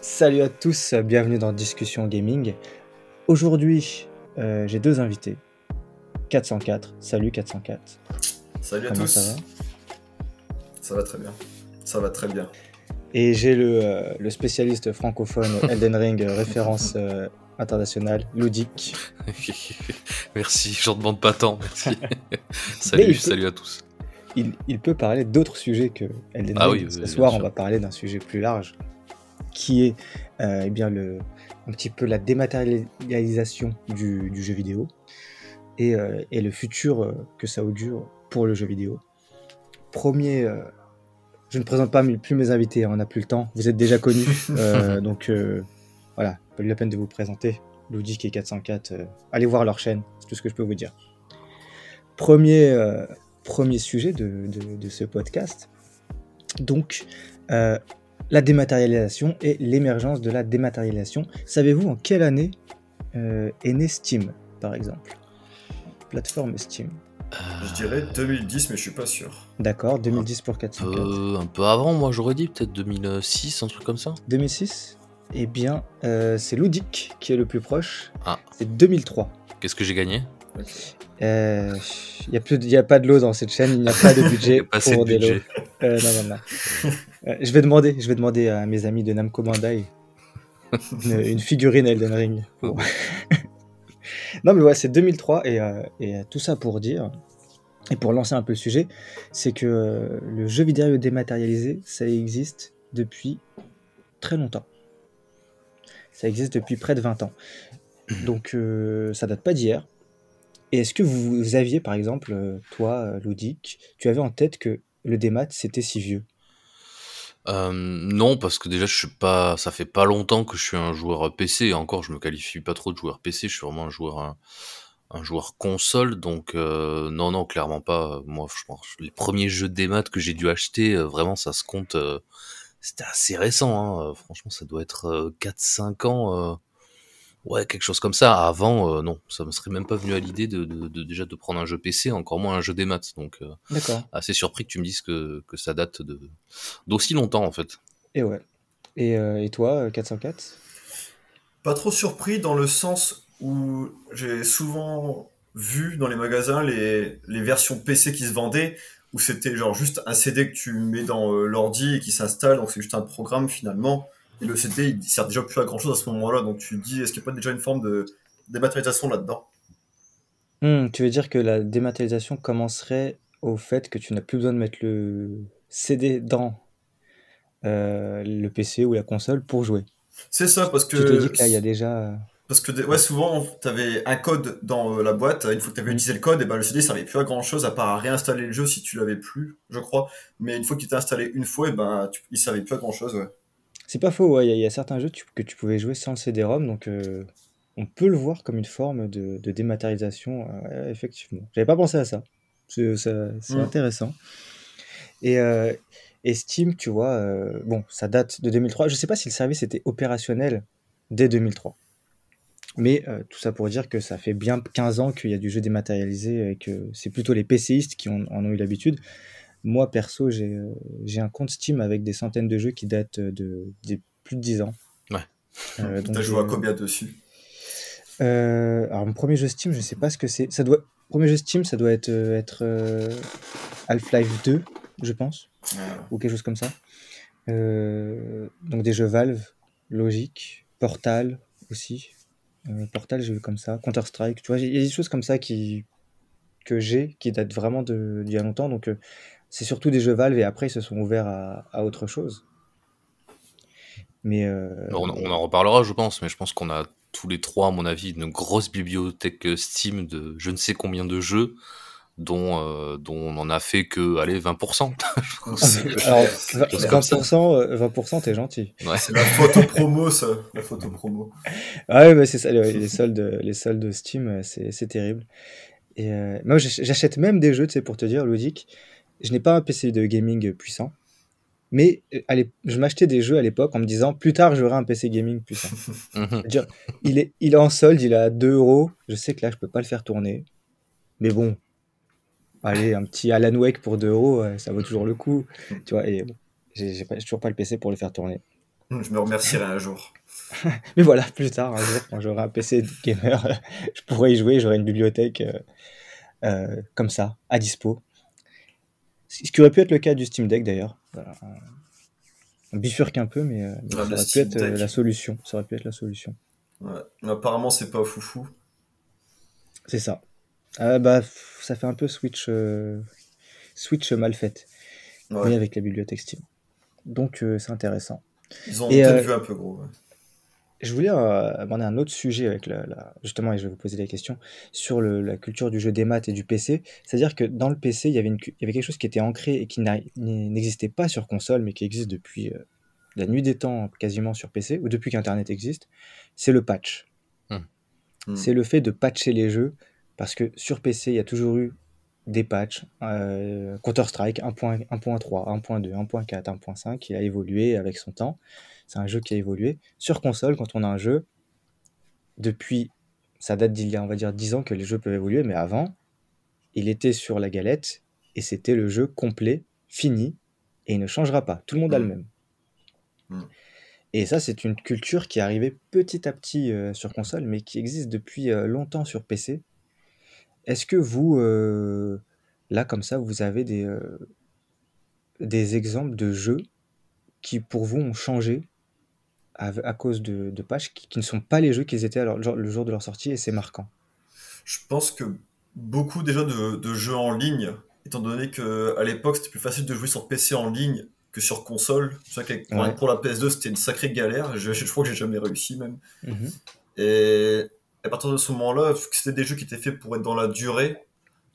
Salut à tous, bienvenue dans Discussion Gaming. Aujourd'hui, euh, j'ai deux invités. 404, salut 404. Salut à Comment tous. ça va? Ça va très bien. Ça va très bien. Et j'ai le, euh, le spécialiste francophone Elden Ring, euh, référence euh, internationale, Ludic. merci, j'en demande pas tant, merci. Salut, peut- salut à tous. Il, il peut parler d'autres sujets que Elden Ah Ring. oui, Ce soir, on va parler d'un sujet plus large, qui est euh, eh bien le, un petit peu la dématérialisation du, du jeu vidéo et, euh, et le futur euh, que ça augure pour le jeu vidéo. Premier, euh, je ne présente pas plus mes invités, hein, on n'a plus le temps, vous êtes déjà connus, donc voilà, pas eu la peine de vous présenter. Ludic et 404, euh, allez voir leur chaîne, c'est tout ce que je peux vous dire. Premier, premier sujet de, de- de ce podcast, donc la dématérialisation et l'émergence de la dématérialisation. Savez-vous en quelle année euh, est né Steam, par exemple? Plateforme Steam. Je dirais 2010, mais je suis pas sûr. D'accord, 2010 pour 404. Euh, un peu avant, moi j'aurais dit peut-être 2006, un truc comme ça. 2006 Eh bien, euh, c'est Ludic qui est le plus proche. Ah. C'est 2003. Qu'est-ce que j'ai gagné? Euh, Il n'y a, il y a pas de lots dans cette chaîne, il n'y a pas de budget a pas assez de pour des budget. lots. Euh, non, non, non. Euh, je vais demander, je vais demander à mes amis de Namco Bandai une, une figurine Elden Ring. Bon. non, mais ouais, c'est 2003 et, euh, et, euh, tout ça pour dire et pour lancer un peu le sujet, c'est que euh, le jeu vidéo dématérialisé, ça existe depuis très longtemps. Ça existe depuis près de 20 ans. Donc euh, ça date pas d'hier. Est-ce que vous, aviez, par exemple, euh, toi, euh, Ludic, tu avais en tête que le démat, c'était si vieux? Euh, non, parce que déjà je suis pas, ça fait pas longtemps que je suis un joueur PC. Encore, je me qualifie pas trop de joueur PC. Je suis vraiment un joueur, console. Donc non, non, clairement pas. Moi, les premiers jeux des que j'ai dû acheter, vraiment, ça se compte. C'était assez récent. Hein. Franchement, ça doit être euh, 4-5 ans. Euh, Ouais, quelque chose comme ça. Avant, euh, non, ça me serait même pas venu à l'idée de, de- de- déjà de prendre un jeu PC, encore moins un jeu des maths. Donc, euh, D'accord. assez surpris que tu me dises que, que ça date de d'aussi longtemps en fait. Et ouais. Et, euh, et toi, euh, 404 Pas trop surpris dans le sens où j'ai souvent vu dans les magasins les, les versions PC qui se vendaient, où c'était genre juste un CD que tu mets dans euh, l'ordi et qui s'installe, donc c'est juste un programme finalement. Et le CD, il sert déjà plus à grand chose à ce moment-là, donc tu te dis, est-ce qu'il n'y a pas déjà une forme de dématérialisation là-dedans? Hmm, Tu veux dire que la dématérialisation commencerait au fait que tu n'as plus besoin de mettre le CD dans euh, le PC ou la console pour jouer. C'est ça, parce que. Tu te dis que là, il y a déjà... Parce que ouais, souvent, tu avais un code dans euh, la boîte. Une fois que tu avais Mm. utilisé le code, et ben, le CD servait plus à grand chose à part à réinstaller le jeu si tu l'avais plus, je crois. Mais une fois qu'il était installé une fois, et ben, tu- il servait plus à grand chose. Ouais. C'est pas faux, ouais, il y, a- il y a certains jeux tu- que tu pouvais jouer sans le CD-ROM, donc euh, on peut le voir comme une forme de, de dématérialisation, euh, effectivement. J'avais pas pensé à ça. C'est ça- c'est Mm. intéressant. Et, euh, et Steam, tu vois, euh, bon, ça date de 2003. Je sais pas si le service était opérationnel dès 2003. Mais euh, tout ça pour dire que ça fait bien 15 ans qu'il y a du jeu dématérialisé et que c'est plutôt les PCistes qui en, en ont eu l'habitude. Moi, perso, j'ai euh, j'ai un compte Steam avec des centaines de jeux qui datent de, de plus de 10 ans. Ouais. Euh, T'as joué à combien dessus? euh, alors, mon premier jeu Steam, je sais pas ce que c'est. Ça doit... Premier jeu Steam, ça doit être, euh, être euh, Half-Life 2, je pense, ou quelque chose comme ça. Euh, donc des jeux Valve, logique. Portal aussi. Euh, Portal, j'ai eu comme ça. Counter-Strike, tu vois, il y a des choses comme ça qui... que j'ai, qui datent vraiment de- d'il y a longtemps. Donc, euh, c'est surtout des jeux Valve et après, ils se sont ouverts à, à autre chose. Mais. euh, On, on en reparlera, je pense, mais je pense qu'on a tous les trois, à mon avis, une grosse bibliothèque Steam de je ne sais combien de jeux, dont, euh, dont on en a fait que, allez, 20%. Alors, c'est 20%, chose comme ça. 20%, euh, 20%, t'es gentil. Ouais. c'est la photo promo, ça. La photo promo. Ah ouais, bah c'est ça, les, soldes, les soldes Steam, c'est c'est terrible. Et euh, moi, j'ach- j'achète même des jeux, tu sais, pour te dire, Ludic. Je n'ai pas un PC de gaming puissant, mais euh, l'ép- je m'achetais des jeux à l'époque en me disant, plus tard, j'aurai un PC gaming puissant. Mhm. Il est, il est en solde, il est à 2 euros. Je sais que là, je peux pas le faire tourner. Mais bon, allez, un petit Alan Wake pour 2 euros, ça vaut toujours le coup. Tu vois, et bon, j'ai j'ai pas- j'ai toujours pas le PC pour le faire tourner. Je me remercierai un jour. Mais voilà, plus tard, un jour, quand j'aurai un PC gamer, je pourrai y jouer, j'aurai une bibliothèque euh, euh, comme ça, à dispo. Ce qui aurait pu être le cas du Steam Deck d'ailleurs. Voilà. On bifurque un peu, mais, euh, mais Ah, ça aurait pu être euh, la solution. Ça aurait pu être la solution. Ouais. Apparemment, c'est pas foufou. C'est ça. Ah bah, ça fait un peu Switch, euh, Switch mal faite, Ouais. mais avec la bibliothèque Steam. Donc euh, c'est intéressant. Ils ont Et, peut-être vu un peu gros. ouais. Je voulais euh, aborder un autre sujet avec la, la- justement, et je vais vous poser des questions sur le- la culture du jeu des maths et du PC. C'est-à-dire que dans le PC, il y avait, une, cu- il y avait quelque chose qui était ancré et qui n'existait pas sur console, mais qui existe depuis euh, la nuit des temps quasiment sur PC, ou depuis qu'Internet existe. C'est le patch. Hmm. C'est le fait de patcher les jeux, parce que sur PC, il y a toujours eu des patchs. Euh, Counter-Strike 1.3, 1.2, 1.4, 1.5, il a évolué avec son temps. C'est un jeu qui a évolué. Sur console, quand on a un jeu, depuis, ça date d'il y a, on va dire, 10 ans que les jeux peuvent évoluer, mais avant, il était sur la galette et c'était le jeu complet, fini, et il ne changera pas. Tout le monde a le Mm. même. Mm. Et ça, c'est une culture qui est arrivée petit à petit euh, sur console, mais qui existe depuis euh, longtemps sur PC. Est-ce que vous, euh, là, comme ça, vous avez des, euh, des exemples de jeux qui, pour vous, ont changé à, à cause de, de patchs qui, qui ne sont pas les jeux qu'ils étaient alors, le jour de leur sortie, et c'est marquant? Je pense que beaucoup déjà de, de jeux en ligne, étant donné que à l'époque c'était plus facile de jouer sur PC en ligne que sur console. C'est vrai que pour, Ouais. pour la PS2 c'était une sacrée galère. Je, je crois que j'ai jamais réussi même. Et à partir de ce moment-là, vu que c'était des jeux qui étaient faits pour être dans la durée,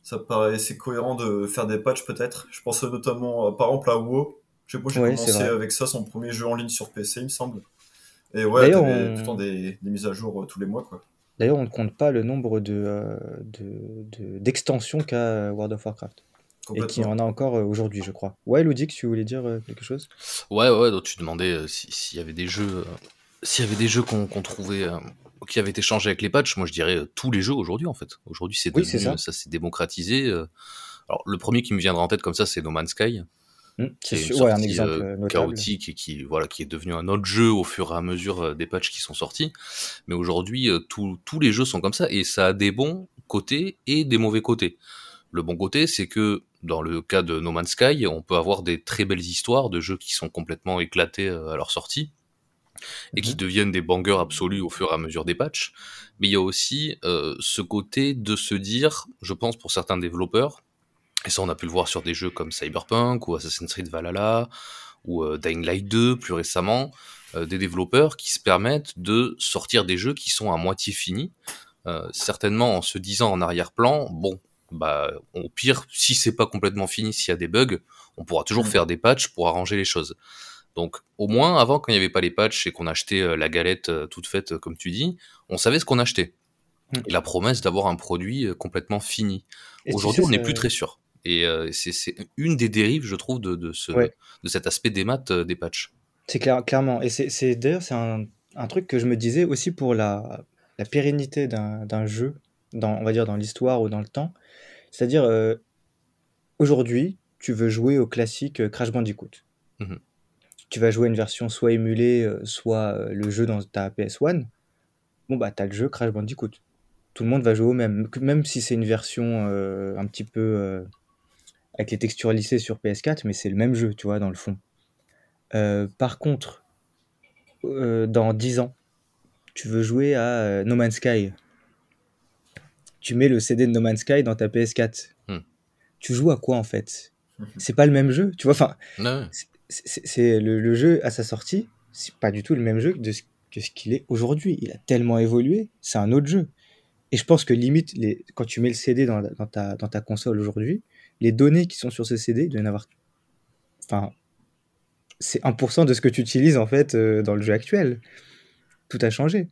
ça paraissait cohérent de faire des patchs peut-être. Je pense notamment à, par exemple à WoW. Je sais pas, j'ai Ouais, commencé avec ça, son premier jeu en ligne sur PC, il me semble. Et ouais, on- tout le temps des, des mises à jour euh, tous les mois, quoi. D'ailleurs, on ne compte pas le nombre de, euh, de- de- d'extensions qu'a World of Warcraft. Et qui en a encore euh, aujourd'hui, je crois. Ouais, Ludix, tu voulais dire euh, quelque chose? Ouais, ouais, donc tu demandais euh, si- s'il y avait des jeux, euh, s'il y avait des jeux qu'on trouvait, euh, qui avaient été changés avec les patchs. Moi, je dirais euh, tous les jeux aujourd'hui, en fait. Aujourd'hui, c'est Oui, ça. euh, ça s'est démocratisé. euh. Alors, le premier qui me viendra en tête comme ça, c'est No Man's Sky, qui C'est est une sûr, ouais, un exemple euh, chaotique et qui, voilà, qui est devenu un autre jeu au fur et à mesure des patchs qui sont sortis. Mais aujourd'hui, tous les jeux sont comme ça et ça a des bons côtés et des mauvais côtés. Le bon côté, c'est que dans le cas de No Man's Sky, on peut avoir des très belles histoires de jeux qui sont complètement éclatés à leur sortie et qui Mhm. deviennent des bangers absolus au fur et à mesure des patchs. Mais il y a aussi euh, ce côté de se dire, je pense pour certains développeurs, et ça on a pu le voir sur des jeux comme Cyberpunk ou Assassin's Creed Valhalla ou euh, Dying Light 2 plus récemment, euh, des développeurs qui se permettent de sortir des jeux qui sont à moitié finis, certainement en se disant en arrière-plan, bon, bah au pire, si c'est pas complètement fini, s'il y a des bugs, on pourra toujours Mm. faire des patchs pour arranger les choses. Donc au moins avant quand il n'y avait pas les patchs et qu'on achetait euh, la galette euh, toute faite euh, comme tu dis, on savait ce qu'on achetait. Mm. Et la promesse d'avoir un produit complètement fini. Aujourd'hui, on n'est plus très sûr. Et euh, c'est une des dérives, je trouve, de, de, ce, Ouais. de cet aspect des maths euh, des patchs. C'est clair, clairement. Et c'est, d'ailleurs, c'est un, un truc que je me disais aussi pour la, la pérennité d'un, jeu, dans, on va dire dans l'histoire ou dans le temps. C'est-à-dire, euh, aujourd'hui, tu veux jouer au classique Crash Bandicoot. Mhm. Tu vas jouer une version soit émulée, euh, soit euh, le jeu dans ta PS1. Bon, bah, t'as le jeu Crash Bandicoot. Tout le monde va jouer au même. Même si c'est une version euh, un petit peu euh, avec les textures lissées sur PS4, mais c'est le même jeu, tu vois, dans le fond. Euh, par contre, dans 10 ans, tu veux jouer à No Man's Sky. Tu mets le CD de No Man's Sky dans ta PS4. Hmm. Tu joues à quoi en fait? C'est pas le même jeu, tu vois. Enfin. C'est- le, jeu à sa sortie, c'est pas du tout le même jeu que, ce, qu'il est aujourd'hui. Il a tellement évolué, c'est un autre jeu. Et je pense que limite, quand tu mets le CD dans ta console aujourd'hui, les données qui sont sur ce CD, il doit y en avoir. Enfin, c'est 1% de ce que tu utilises en fait euh, dans le jeu actuel. Tout a changé.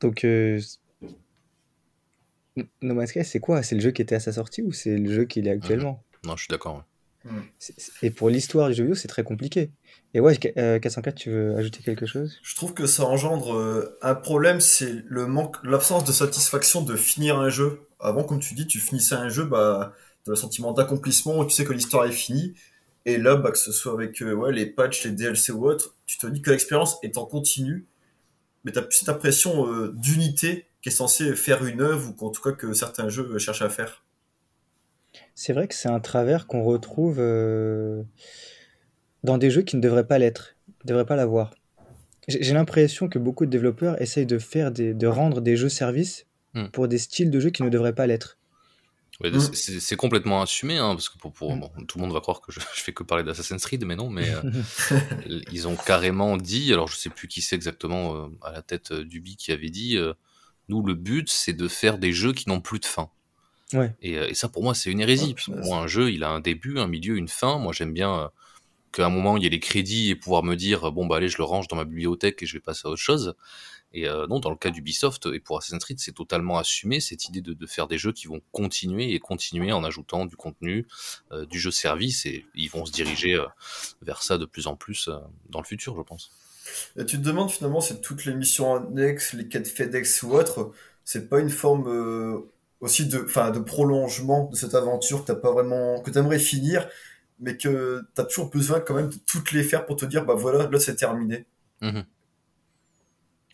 Donc, euh, No Man's Sky, c'est quoi? C'est le jeu qui était à sa sortie ou c'est le jeu qu'il est actuellement? Non, je suis d'accord. C'est- Et pour l'histoire du jeu vidéo, c'est très compliqué. Et ouais, euh, 404, tu veux ajouter quelque chose? Je trouve que ça engendre euh, un problème, c'est le manque, l'absence de satisfaction de finir un jeu. Avant, comme tu dis, tu finissais un jeu, bah, tu as le sentiment d'accomplissement, tu sais que l'histoire est finie. Et là, bah, que ce soit avec ouais, les patchs, les DLC ou autres, tu te dis que l'expérience est en continu, mais tu as plus cette impression d'unité qui est censée faire une œuvre ou qu'en tout cas que certains jeux cherchent à faire. C'est vrai que c'est un travers qu'on retrouve dans des jeux qui ne devraient pas l'être, ne devraient pas l'avoir. J'ai l'impression que beaucoup de développeurs essayent de faire des, de rendre des jeux services hmm. pour des styles de jeux qui ne devraient pas l'être. Hmm. c'est complètement assumé, hein, parce que pour, pour hmm. tout le monde va croire que je, je fais que parler d'Assassin's Creed, mais non, mais euh, ils ont carrément dit, alors je sais plus qui c'est exactement euh, à la tête euh, du B qui avait dit, nous le but c'est de faire des jeux qui n'ont plus de fin. Ouais. Et, et, ça pour moi c'est une hérésie, parce que pour moi un jeu il a un début, un milieu, une fin. Moi j'aime bien qu'à un moment il y ait les crédits et pouvoir me dire bon bah allez je le range dans ma bibliothèque et je vais passer à autre chose. Et euh, non, dans le cas d'Ubisoft et pour Assassin's Creed, c'est totalement assumé cette idée de, de, faire des jeux qui vont continuer et continuer en ajoutant du contenu, euh, du jeu service et ils vont se diriger euh, vers ça de plus en plus dans le futur, je pense. Et tu te demandes finalement si toutes les missions annexes, les quêtes FedEx ou autres, c'est pas une forme aussi de, enfin, de prolongement de cette aventure que t'as pas vraiment, que t'aimerais finir mais que tu as toujours besoin quand même de toutes les faire pour te dire, bah voilà, là c'est terminé. Mmh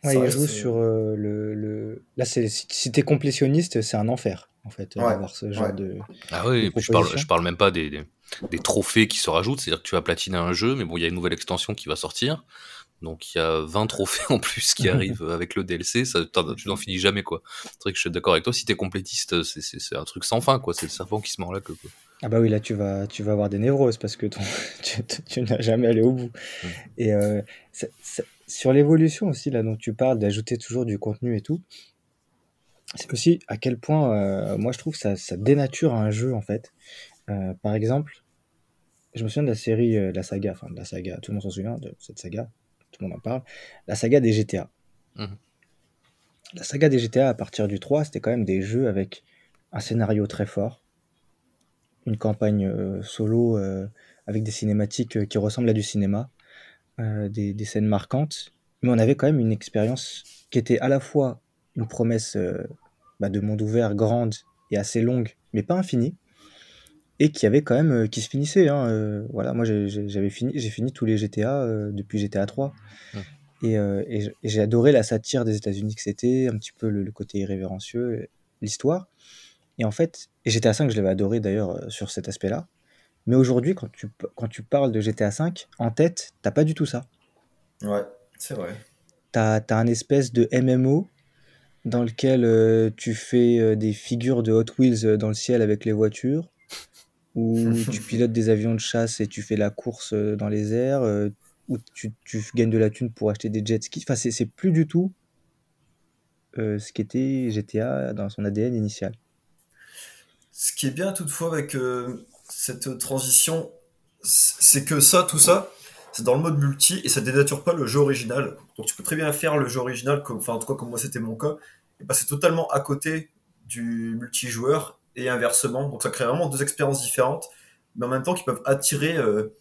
ouais, il joue sur euh, le, le, Là, c'est, si t'es complétionniste, c'est un enfer, en fait, ouais, d'avoir ce genre de. Ah oui, je parle, je parle même pas des, des, des trophées qui se rajoutent, c'est-à-dire que tu vas platiner un jeu, mais bon, il y a une nouvelle extension qui va sortir. Donc il y a 20 trophées en plus qui arrivent avec le DLC, ça, tu n'en finis jamais quoi. C'est vrai que je suis d'accord avec toi, si t'es complétiste, c'est un truc sans fin quoi, c'est le serpent qui se mord la queue. Quoi. Ah bah oui, là tu vas, tu vas avoir des névroses parce que ton, tu, n'as jamais allé au bout. Mmh. Et euh, sur l'évolution aussi, là dont tu parles, d'ajouter toujours du contenu et tout, c'est aussi à quel point, euh, moi je trouve que ça, ça, dénature un jeu en fait. Euh, par exemple, je me souviens de la série, de la saga, enfin de la saga, tout le monde s'en souvient de cette saga, tout le monde en parle, la saga des GTA. Mmh. La saga des GTA à partir du 3, c'était quand même des jeux avec un scénario très fort une campagne euh, solo euh, avec des cinématiques euh, qui ressemblent à du cinéma, des, scènes marquantes, mais on avait quand même une expérience qui était à la fois une promesse bah, de monde ouvert grande et assez longue, mais pas infinie, et qui avait quand même qui se finissait. Hein, voilà, moi j'avais fini, j'ai fini tous les GTA depuis GTA 3. Et, j'ai adoré la satire des États-Unis que c'était, un petit peu le côté irrévérencieux, l'histoire. Et en fait, et GTA 5, je l'avais adoré d'ailleurs euh, sur cet aspect-là. Mais aujourd'hui, quand tu, quand tu parles de GTA 5, en tête, t'as pas du tout ça. Ouais, c'est vrai. T'as as un espèce de MMO dans lequel euh, tu fais euh, des figures de Hot Wheels dans le ciel avec les voitures, où tu pilotes des avions de chasse et tu fais la course dans les airs, où tu, tu, gagnes de la thune pour acheter des jet skis. Enfin, c'est plus du tout ce qu'était GTA dans son ADN initial. Ce qui est bien toutefois avec euh, cette transition, c'est que ça, tout ça, c'est dans le mode multi et ça dénature pas le jeu original. Donc tu peux très bien faire le jeu original, comme, enfin en tout cas comme moi c'était mon cas, et passer totalement à côté du multijoueur et inversement. Donc ça crée vraiment deux expériences différentes, mais en même temps qui peuvent attirer euh,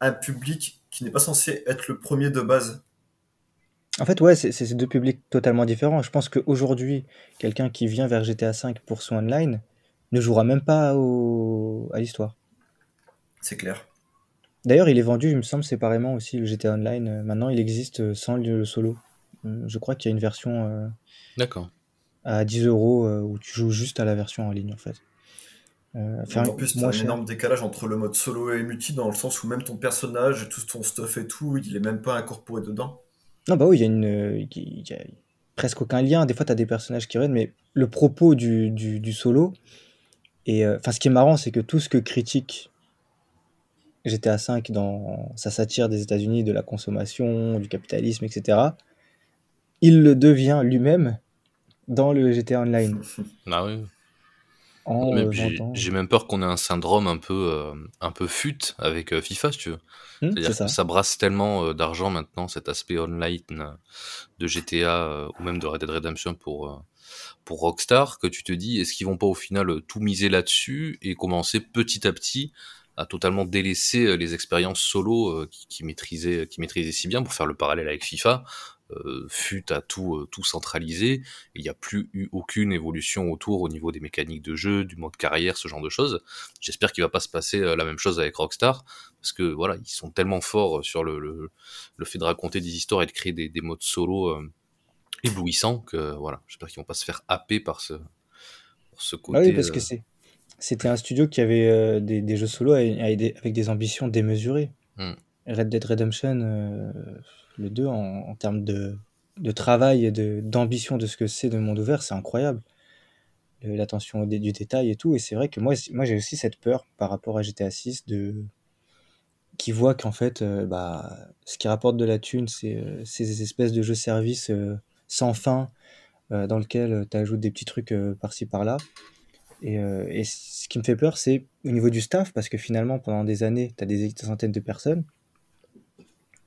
un public qui n'est pas censé être le premier de base. En fait, ouais, c'est deux publics totalement différents. Je pense qu'aujourd'hui, quelqu'un qui vient vers GTA V pour son online, ne jouera même pas à l'histoire. C'est clair. D'ailleurs, il est vendu, il me semble, séparément aussi, le GTA Online. Euh, maintenant, il existe euh, sans le solo. Je crois qu'il y a une version D'accord. À 10 euros où tu joues juste à la version en ligne, en fait. en plus, tu as un énorme décalage entre le mode solo et multi, dans le sens où même ton personnage, tout ton stuff et tout, il est même pas incorporé dedans. Non, bah oui, il y a une. presque aucun lien. Des fois, tu as des personnages qui reviennent, mais le propos du, du solo, et euh, enfin, ce qui est marrant, c'est que tout ce que critique GTA V dans sa satire des États-Unis, de la consommation, du capitalisme, etc., il le devient lui-même dans le GTA Online. Ah oui. J'ai même peur qu'on ait un syndrome un peu, euh, un peu fut avec euh, FIFA, si tu veux. Mmh, C'est-à-dire que ça. brasse tellement d'argent maintenant, cet aspect online de GTA ou même de Red Dead Redemption pour, pour Rockstar que tu te dis est-ce qu'ils vont pas au final tout miser là-dessus et commencer petit à petit a totalement délaissé les expériences solo qui, qui maîtrisait qui maîtrisait si bien pour faire le parallèle avec FIFA euh, fut à tout, euh, tout centralisé. Il n'y a plus eu aucune évolution autour au niveau des mécaniques de jeu, du mode carrière, ce genre de choses. J'espère qu'il va pas se passer euh, la même chose avec Rockstar, parce que voilà, ils sont tellement forts sur le, le, le fait de raconter des histoires et de créer des, des modes solo éblouissants que voilà, j'espère qu'ils vont pas se faire happer par ce, ce côté. Ah oui, parce que c'est c'était un studio qui avait des, des, jeux solo avec des, avec des ambitions démesurées. Hmm. Red Dead Redemption, euh, le 2, en, termes de, travail et d'ambition de, ce que c'est de monde ouvert, c'est incroyable. L'attention du détail et tout. Et c'est vrai que moi, moi j'ai aussi cette peur par rapport à GTA 6 de qui voit qu'en fait, euh, bah, ce qui rapporte de la thune, c'est euh, ces espèces de jeux-services sans fin dans lequel tu ajoutes des petits trucs par-ci par-là. Et, et, ce qui me fait peur, c'est au niveau du staff, parce que finalement, pendant des années, tu as des centaines de personnes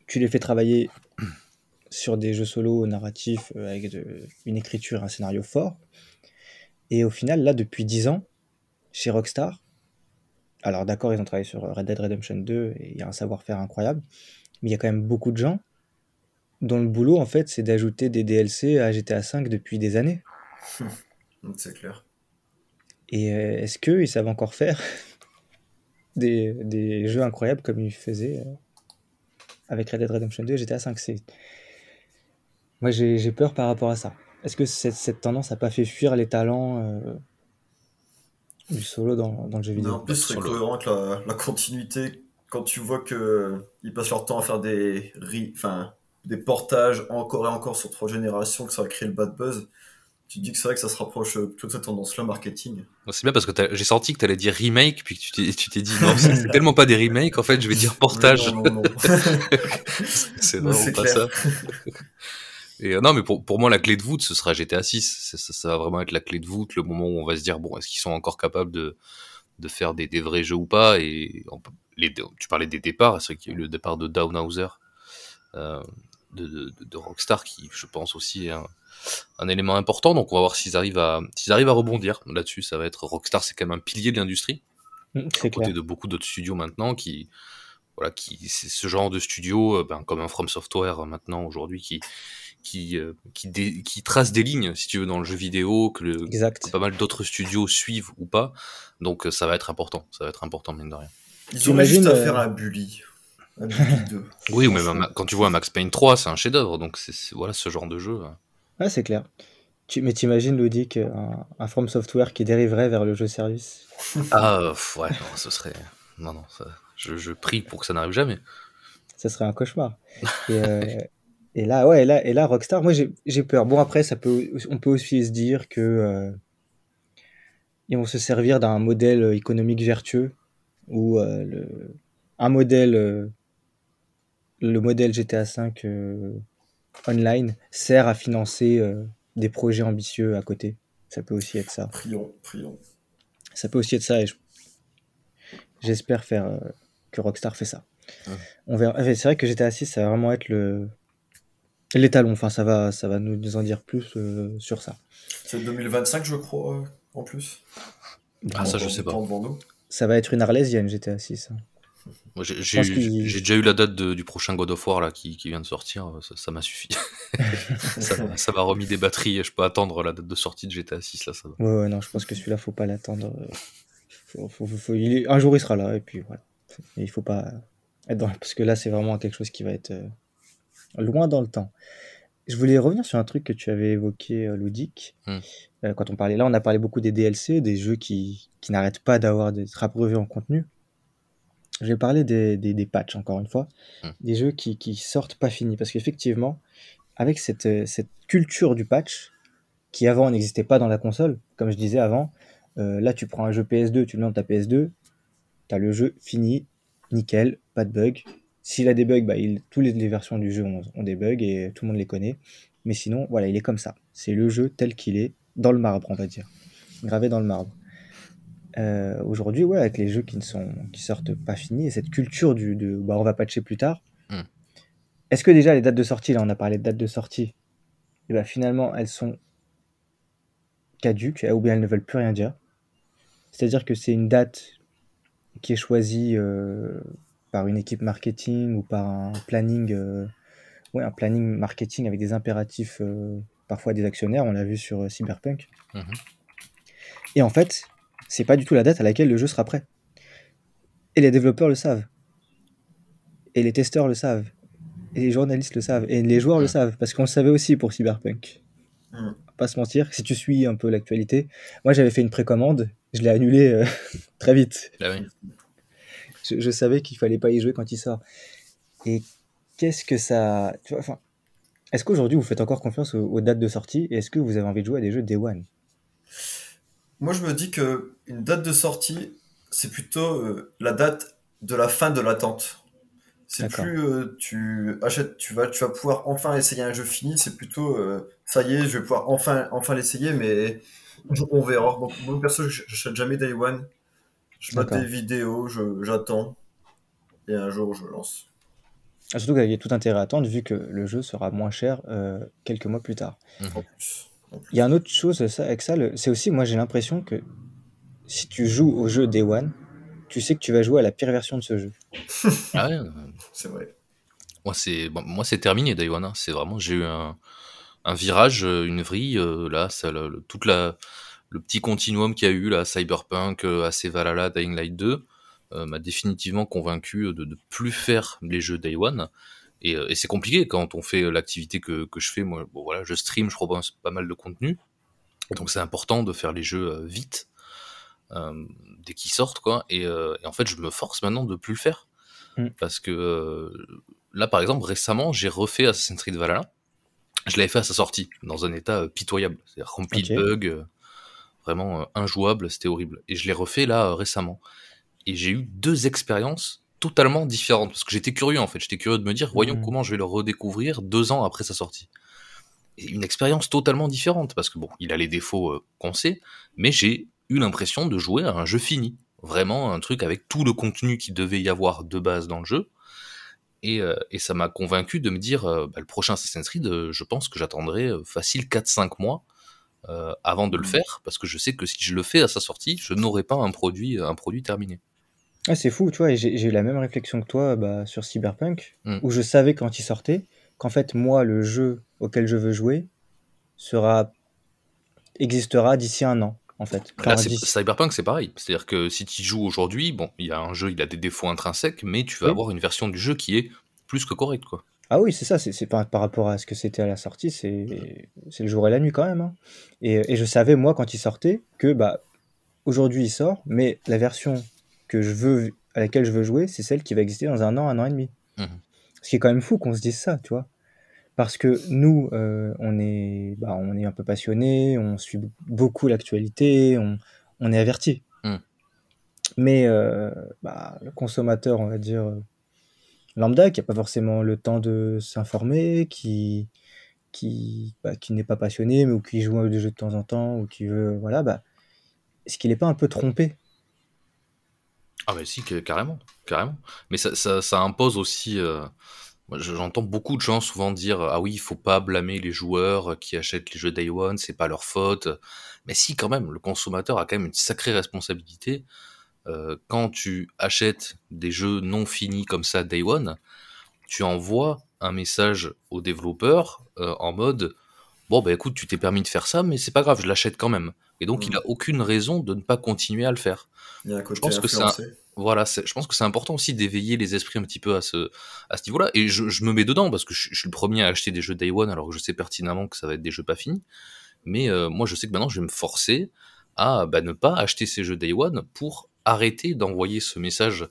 tu les fais travailler sur des jeux solo narratifs euh, avec une écriture, un scénario fort. Et au final, là, depuis 10 ans, chez Rockstar, alors d'accord, ils ont travaillé sur Red Dead Redemption 2 et il y a un savoir-faire incroyable, mais il y a quand même beaucoup de gens dont le boulot, en fait, c'est d'ajouter des DLC à GTA V depuis des années. c'est clair. Et euh, est-ce qu'ils savent encore faire des, des, jeux incroyables comme ils faisaient euh, avec Red Dead Redemption 2 GTA 5. C'est... Moi, j'ai, peur par rapport à ça. Est-ce que cette, cette tendance n'a pas fait fuir les talents euh, du solo dans, dans, le jeu vidéo? En plus, c'est cohérent avec la, la, continuité. Quand tu vois qu'ils passent leur temps à faire des, enfin, des portages encore et encore sur trois générations, que ça va créer le bad buzz, tu dis que c'est vrai que ça se rapproche euh, plutôt de cette tendance-là marketing. C'est bien parce que j'ai senti que tu allais dire remake, puis que tu t'es, dit non, c'est tellement pas des remakes, en fait, je vais dire portage. non, non, non. c'est vraiment pas ça. Et euh, non, mais pour, pour moi, la clé de voûte, ce sera GTA 6. Ça, ça, va vraiment être la clé de voûte, le moment où on va se dire, bon, est-ce qu'ils sont encore capables de, de faire des, des vrais jeux ou pas? Et les, tu parlais des départs, c'est vrai qu'il y a eu le départ de Downhauser, euh, de, de, de, Rockstar, qui, je pense, aussi est un, un élément important. Donc on va voir s'ils arrivent à s'ils arrivent à rebondir là-dessus. Ça va être Rockstar, c'est quand même un pilier de l'industrie. À côté de beaucoup d'autres studios maintenant qui voilà qui c'est ce genre de studio euh, ben, comme un From Software euh, maintenant aujourd'hui qui qui euh, qui, qui trace des lignes si tu veux dans le jeu vidéo que, le, exact. pas mal d'autres studios suivent ou pas. Donc ça va être important, ça va être important mine de rien. Ils ont juste à faire un bully. Un bully 2. oui, ou même quand tu vois Max Payne 3, c'est un chef-d'œuvre, donc c'est voilà ce genre de jeu. Ah, c'est clair. Tu, mais t'imagines, Ludic, un, un From Software qui dériverait vers le jeu service? Ah, ouais, non, ce serait. Non, non, ça... je, je, prie pour que ça n'arrive jamais. Ça serait un cauchemar. Et, euh, et là, ouais, et là, et là Rockstar, moi j'ai peur. Bon, après, ça peut, on peut aussi se dire que. Euh, ils vont se servir d'un modèle économique vertueux ou euh, le, un modèle. Euh, le modèle GTA V online sert à financer euh, des projets ambitieux à côté. Ça peut aussi être ça. Prions, prions. Ça peut aussi être ça et j'espère faire euh, que Rockstar fait ça. On verra. C'est vrai que GTA 6, ça va vraiment être le l'étalon. Enfin, ça va, ça va nous en dire plus euh, sur ça. C'est 2025, je crois, en plus. Ah, ça, je sais pas. Ça va être une arlésienne, GTA 6. J'ai déjà eu la date de, du prochain God of War là, qui, qui vient de sortir, ça m'a suffi. ça m'a remis des batteries, je peux attendre la date de sortie de GTA 6 là. Ça va. Ouais, ouais, non, je pense que celui-là, faut pas l'attendre. Faut, faut, faut, il un jour il sera là, et puis voilà. Il faut pas être dans... Parce que là, c'est vraiment quelque chose qui va être euh, loin dans le temps. Je voulais revenir sur un truc que tu avais évoqué, euh, Ludic. Hmm. Euh, quand on parlait là, on a parlé beaucoup des DLC, des jeux qui, qui n'arrêtent pas d'avoir d'être abreuvés en contenu. Je vais parler des, des, des patchs, encore une fois, mmh. des jeux qui, qui sortent pas finis. Parce qu'effectivement, avec cette, euh, cette culture du patch, qui avant n'existait pas dans la console, comme je disais avant, euh, là tu prends un jeu PS2, tu le mets dans ta PS2, tu as le jeu fini, nickel, pas de bug. S'il a des bugs, bah, il, toutes les, versions du jeu ont, ont, des bugs et tout le monde les connaît. Mais sinon, voilà, il est comme ça. C'est le jeu tel qu'il est, dans le marbre, on va dire. Gravé dans le marbre. Euh, aujourd'hui, ouais, avec les jeux qui ne sont, qui sortent pas finis, et cette culture du, de, bah, on va patcher plus tard. Mm. Est-ce que déjà les dates de sortie, là, on a parlé de dates de sortie, et bah, finalement, elles sont caduques, ou bien elles ne veulent plus rien dire. C'est-à-dire que c'est une date qui est choisi euh, par une équipe marketing ou par un planning, euh, ouais, un planning marketing avec des impératifs parfois des actionnaires. On l'a vu sur Cyberpunk. Mhm. Et en fait, c'est pas du tout la date à laquelle le jeu sera prêt. Et les développeurs le savent. Et les testeurs le savent. Et les journalistes le savent. Et les joueurs le savent. Parce qu'on le savait aussi pour Cyberpunk. Mm. Va Pas se mentir. Si tu suis un peu l'actualité, moi j'avais fait une précommande. Je l'ai annulée euh, très vite. Bah oui. Je, je savais qu'il fallait pas y jouer quand il sort. Et qu'est-ce que ça. Tu vois, enfin, est-ce qu'aujourd'hui vous faites encore confiance aux, aux dates de sortie? Et est-ce que vous avez envie de jouer à des jeux Day One? Moi, je me dis que une date de sortie, c'est plutôt euh, la date de la fin de l'attente. C'est plus euh, tu achètes, tu vas, tu vas pouvoir enfin essayer un jeu fini. C'est plutôt euh, ça y est, je vais pouvoir enfin, enfin l'essayer, mais on verra. Donc moi perso, j'achète jamais Day One. Je D'accord. des vidéos, j'attends, et un jour je lance. Ah, Surtout qu'il y a tout intérêt à attendre vu que le jeu sera moins cher quelques mois plus tard. En plus. Il y a une autre chose ça, avec ça, c'est aussi, moi j'ai l'impression que si tu joues au jeu Day One, tu sais que tu vas jouer à la pire version de ce jeu. Ah ouais, euh, C'est vrai. moi c'est bon, moi c'est terminé Day One. hein. C'est vraiment j'ai eu un, un virage, euh, une vrille euh, là, ça, le, le- toute la le petit continuum qu'il y a eu là, Cyberpunk, euh, AC Valhalla, Dying Light 2 euh, m'a définitivement convaincu de ne plus faire les jeux Day One. Et, euh, et c'est compliqué quand on fait euh, l'activité que, que je fais. Moi, bon, voilà, je stream, je propose pas mal de contenu. Donc c'est important de faire les jeux euh, vite, euh, dès qu'ils sortent, quoi. Et, euh, et en fait, je me force maintenant de plus le faire. Mm. Parce que euh, là, par exemple, récemment, j'ai refait Assassin's Creed Valhalla. Je l'avais fait à sa sortie, dans un état pitoyable. C'est-à-dire rempli de bugs, vraiment injouable, c'était horrible. Et je l'ai refait là récemment. Et j'ai eu deux expériences totalement différentes. Parce que j'étais curieux en fait. J'étais curieux de me dire, voyons Mm. comment je vais le redécouvrir deux ans après sa sortie. Et une expérience totalement différente. Parce que bon, il a les défauts euh, qu'on sait, mais j'ai eu l'impression de jouer à un jeu fini. Vraiment un truc avec tout le contenu qui devait y avoir de base dans le jeu. Et, euh, et ça m'a convaincu de me dire, euh, bah, le prochain Assassin's Creed, je pense que j'attendrai facile 4-5 mois avant de le Mhm. faire, parce que je sais que si je le fais à sa sortie, je n'aurai pas un produit, un produit terminé. Ah, c'est fou, tu vois, et j'ai j'ai eu la même réflexion que toi bah, sur Cyberpunk, Mm. où je savais quand il sortait qu'en fait, moi, le jeu auquel je veux jouer sera existera d'ici un an, en fait. Là, Enfin, c'est- d'ici- Cyberpunk, c'est pareil. C'est-à-dire que si tu y joues aujourd'hui, bon, il y a un jeu, il a des défauts intrinsèques, mais tu vas Oui. avoir une version du jeu qui est plus que correcte, quoi. Ah oui, c'est ça, c'est c'est par, par rapport à ce que c'était à la sortie, c'est c'est le jour et la nuit quand même. hein. Et, et je savais, moi, quand il sortait, que bah, aujourd'hui il sort, mais la version que je veux, à laquelle je veux jouer, c'est celle qui va exister dans un an, un an et demi. Mhm. Ce qui est quand même fou qu'on se dise ça, tu vois. Parce que nous, euh, on, est, bah, on est un peu passionnés, on suit beaucoup l'actualité, on, on est averti. Mm. Mais euh, bah, le consommateur, on va dire, euh, lambda, qui n'a pas forcément le temps de s'informer, qui, qui, bah, qui n'est pas passionné, mais ou qui joue à des jeux de temps en temps, ou qui veut. Voilà, bah, est-ce qu'il n'est pas un peu trompé Ah mais si, carrément, carrément. Mais ça, ça, impose aussi... euh, J'entends beaucoup de gens souvent dire ah oui il faut pas blâmer les joueurs qui achètent les jeux Day One c'est pas leur faute mais si quand même le consommateur a quand même une sacrée responsabilité Euh, quand tu achètes des jeux non finis comme ça Day One tu envoies un message au développeur euh, en mode bon bah écoute tu t'es permis de faire ça mais c'est pas grave je l'achète quand même et donc Mm. il a aucune raison de ne pas continuer à le faire Il y a un côté pense que voilà, c'est- je pense que c'est important aussi d'éveiller les esprits un petit peu à ce, à ce niveau-là. Et je, je me mets dedans parce que je, je suis le premier à acheter des jeux Day One alors que je sais pertinemment que ça va être des jeux pas finis. Mais euh, moi, je sais que maintenant, je vais me forcer à bah, ne pas acheter ces jeux Day One pour arrêter d'envoyer ce message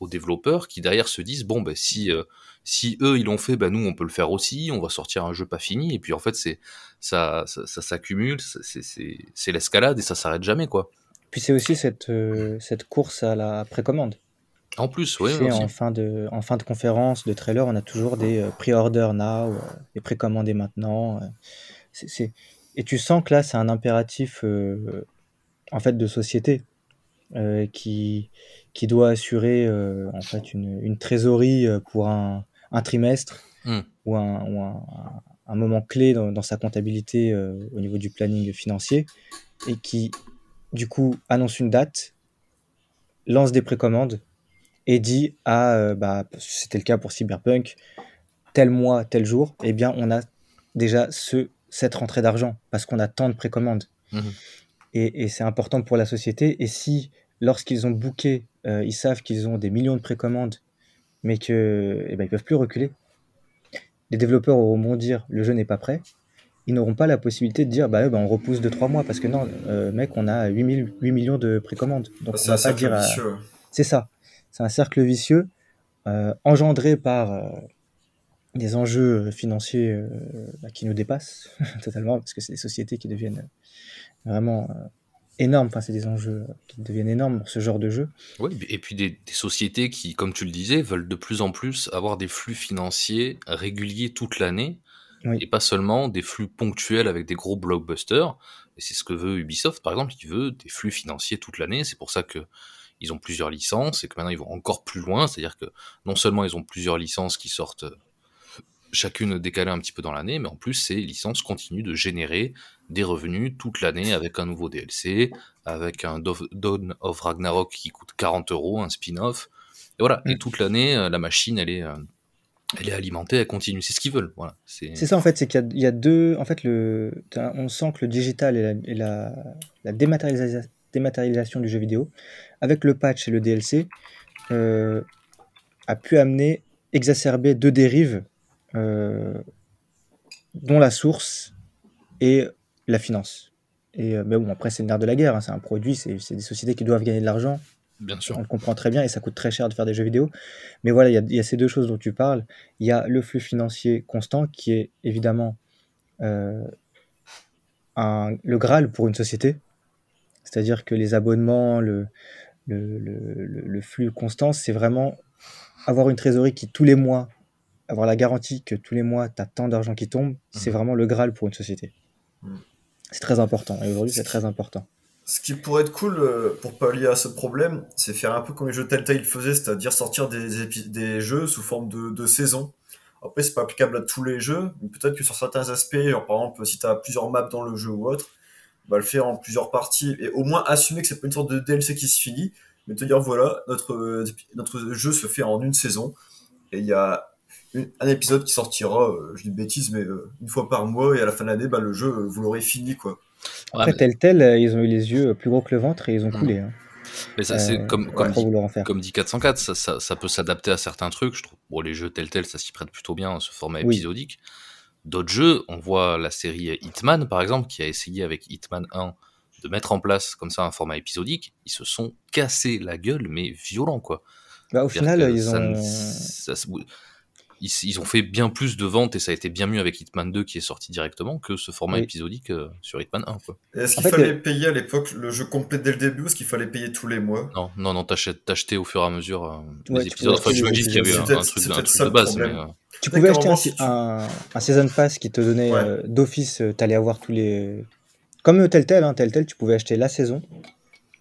aux développeurs qui derrière se disent bon, bah, si, euh, si eux ils l'ont fait, bah, nous on peut le faire aussi, on va sortir un jeu pas fini. Et puis en fait, c'est ça, ça, ça s'accumule, c'est- l'escalade et ça s'arrête jamais quoi. Puis c'est aussi cette, euh, cette course à la précommande. En plus, oui, en, fin de, en fin de conférence, de trailer, on a toujours des euh, pre-order now, euh, des précommandés maintenant. c'est- Et tu sens que là, c'est un impératif en fait de société qui, qui doit assurer euh, en fait une, une trésorerie euh, pour un, un trimestre Mm. ou, un, ou un, un moment clé dans, dans sa comptabilité euh, au niveau du planning financier et qui du coup annonce une date lance des précommandes et dit à, bah, c'était le cas pour Cyberpunk, tel mois, tel jour, eh bien, on a déjà ce, cette rentrée d'argent parce qu'on a tant de précommandes. Mmh et, c'est important pour la société. Et si, lorsqu'ils ont booké, ils savent qu'ils ont des millions de précommandes, mais qu'ils eh ben, ils peuvent plus reculer, les développeurs auront beau dire le jeu n'est pas prêt, ils n'auront pas la possibilité de dire bah, bah on repousse de 3 mois parce que non, euh, mec, on a 8, 8 millions de précommandes. Donc on va pas dire. C'est ça. C'est un cercle vicieux euh, engendré par euh, des enjeux financiers bah, qui nous dépassent totalement parce que c'est des sociétés qui deviennent vraiment énormes. Enfin, c'est des enjeux qui deviennent énormes pour ce genre de jeu. Oui, et puis des, des, sociétés qui, comme tu le disais, veulent de plus en plus avoir des flux financiers réguliers toute l'année et pas seulement des flux ponctuels avec des gros blockbusters. Et c'est ce que veut Ubisoft, par exemple, qui veut des flux financiers toute l'année. C'est pour ça que ils ont plusieurs licences et que maintenant ils vont encore plus loin. C'est-à-dire que non seulement ils ont plusieurs licences qui sortent chacune décalée un petit peu dans l'année, mais en plus ces licences continuent de générer des revenus toute l'année avec un nouveau DLC, avec un Dawn of Ragnarok qui coûte 40 euros, un spin-off. Et voilà, et mm. toute l'année, euh, la machine, elle est, euh, elle est alimentée, elle continue. C'est ce qu'ils veulent. Voilà. C'est ça en fait, c'est qu'il y, a deux. En fait, le, on sent que le digital et la, la, dématérialisation du jeu vidéo, avec le patch et le DLC, euh, a pu amener, exacerber deux dérives, dont la source et la finance. Et, euh, mais bon, après, c'est le nerf de la guerre. Hein. c'est un produit, c'est des sociétés qui doivent gagner de l'argent. Bien sûr. On le comprend très bien et ça coûte très cher de faire des jeux vidéo. Mais voilà, il y, a ces deux choses dont tu parles. Il y a le flux financier constant qui est évidemment euh, le Graal pour une société. C'est-à-dire que les abonnements, le, le, flux constant, c'est vraiment avoir une trésorerie qui tous les mois, avoir la garantie que tous les mois, tu as tant d'argent qui tombe, c'est mhm. vraiment le Graal pour une société. Mhm. C'est très important. Et aujourd'hui, c'est très important. Ce qui pourrait être cool euh, pour pallier à ce problème, c'est faire un peu comme les jeux Telltale faisaient, c'est-à-dire sortir des, des jeux sous forme de, de saison. Après, c'est pas applicable à tous les jeux, mais peut-être que sur certains aspects, genre par exemple, si tu as plusieurs maps dans le jeu ou autre, bah, le faire en plusieurs parties et au moins assumer que c'est pas une sorte de DLC qui se finit, mais te dire voilà, notre, notre jeu se fait en une saison et il y a un épisode qui sortira, euh, je dis bêtise, mais euh, une fois par mois et à la fin de l'année, bah, le jeu, vous l'aurez fini quoi. Après, tel tel, euh, ils ont eu les yeux plus gros que le ventre et ils ont hmm. coulé. Hein. Mais ça, c'est euh, comme, comme, dit, 404, ça, ça, peut s'adapter à certains trucs. Je trouve, bon, les jeux tel tel, ça s'y prête plutôt bien, ce format épisodique. D'autres jeux, on voit la série Hitman, par exemple, qui a essayé avec Hitman 1 de mettre en place comme ça un format épisodique. Ils se sont cassés la gueule, mais violent, quoi. Bah, au final, ils ont ils, ont fait bien plus de ventes et ça a été bien mieux avec Hitman 2 qui est sorti directement que ce format épisodique euh, sur Hitman 1. Est-ce qu'il fallait payer à l'époque le jeu complet dès le début ou est-ce qu'il fallait payer tous les mois? Non, non, non, t'achetais au fur et à mesure euh, les épisodes. Enfin, j'imagine qu'il y avait un, truc, un truc de base. Mais, euh, Tu pouvais acheter un, un, Season Pass qui te donnait d'office, t'allais avoir tous les. Comme tel tel, hein, tel tel, tu pouvais acheter la saison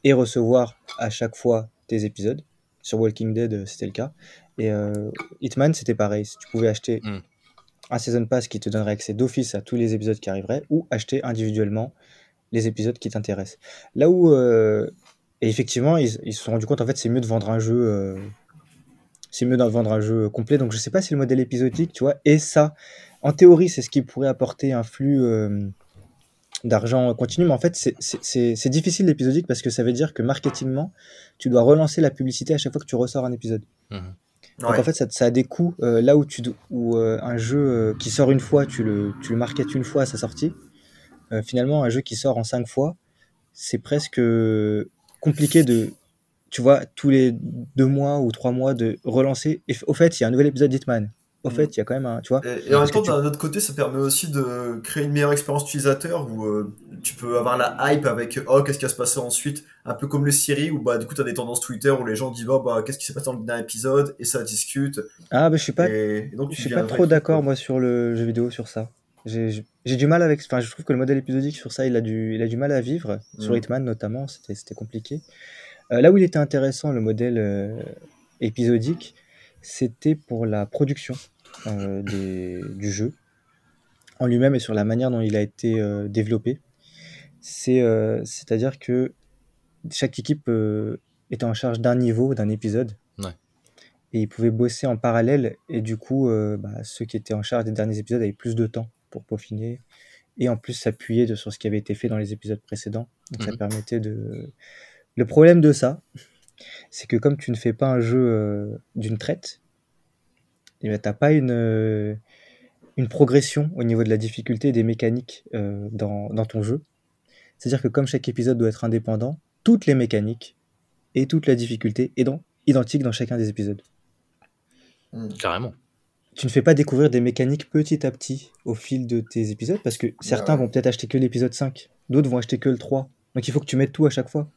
et recevoir à chaque fois tes épisodes. Sur Walking Dead, c'était le cas. Et euh, Hitman, c'était pareil. Tu pouvais acheter hmm. un Season Pass qui te donnerait accès d'office à tous les épisodes qui arriveraient, ou acheter individuellement les épisodes qui t'intéressent. Là où. Euh, et effectivement, ils, se sont rendus compte, en fait, c'est mieux de vendre un jeu. Euh, c'est mieux de vendre un jeu complet. Donc, je sais pas si le modèle épisodique, tu vois, et ça, en théorie, c'est ce qui pourrait apporter un flux d'argent continu. Mais en fait, c'est difficile l'épisodique parce que ça veut dire que marketingement, tu dois relancer la publicité à chaque fois que tu ressors un épisode. Mmh. Donc en fait, ça, a des coûts. Euh, là où, tu, où euh, un jeu euh, qui sort une fois, tu le, tu le marketes une fois à sa sortie. finalement, un jeu qui sort en cinq fois, c'est presque compliqué de, tu vois, tous les deux mois ou trois mois de relancer. Et au fait, il y a un nouvel épisode d'Hitman au fait, il y a quand même un. Tu vois, et, en même temps, d'un autre côté, ça permet aussi de créer une meilleure expérience utilisateur où euh, tu peux avoir la hype avec oh, qu'est-ce qui va se passer ensuite, un peu comme les séries où bah, du coup, tu as des tendances Twitter où les gens disent oh, bah, qu'est-ce qui s'est passé dans le dernier épisode? Et ça discute. Ah, bah, je suis pas, donc, je suis pas trop d'accord, moi, sur le jeu vidéo, sur ça. J'ai du mal avec. Enfin, je trouve que le modèle épisodique sur ça, il a du, il a du mal à vivre. Sur mm. Hitman, notamment, c'était compliqué. Euh, là où il était intéressant, le modèle euh, épisodique, c'était pour la production. Euh, du jeu en lui-même et sur la manière dont il a été développé. C'est, c'est-à-dire que chaque équipe était en charge d'un niveau, d'un épisode. Ouais. Et ils pouvaient bosser en parallèle. Et du coup, euh, bah, ceux qui étaient en charge des derniers épisodes avaient plus de temps pour peaufiner. Et en plus, s'appuyer sur ce qui avait été fait dans les épisodes précédents. Donc ça Mhm. permettait de... Le problème de ça, c'est que comme tu ne fais pas un jeu euh, d'une traite, tu n'as pas une, euh, une progression au niveau de la difficulté et des mécaniques euh, dans, dans ton jeu. C'est-à-dire que comme chaque épisode doit être indépendant, toutes les mécaniques et toute la difficulté est dans, identique dans chacun des épisodes. Hmm. Carrément. Tu ne fais pas découvrir des mécaniques petit à petit au fil de tes épisodes parce que certains ouais. vont peut-être acheter que l'épisode 5, d'autres vont acheter que le 3. Donc il faut que tu mettes tout à chaque fois.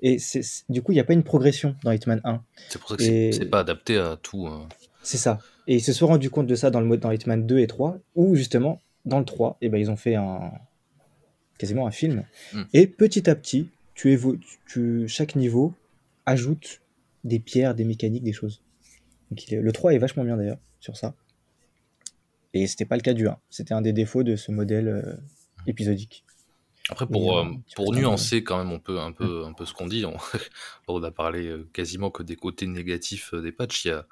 Et c'est- c'est- du coup, il n'y a pas une progression dans Hitman 1. C'est pour ça que Et- c'est pas adapté à tout. euh. C'est ça. Et ils se sont rendus compte de ça dans le mode dans Hitman 2 et 3, où justement, dans le 3, eh ben, ils ont fait un quasiment un film. Mm. Et petit à petit, tu évo- tu, chaque niveau ajoute des pierres, des mécaniques, des choses. Donc, il est- le 3 est vachement bien d'ailleurs sur ça. Et c'était pas le cas du 1. C'était un des défauts de ce modèle euh, épisodique. Après, pour, euh, euh, pour nuancer quand même un peu, un peu, un peu ce qu'on dit, on, on a parlé quasiment que des côtés négatifs des patchs. Il y a,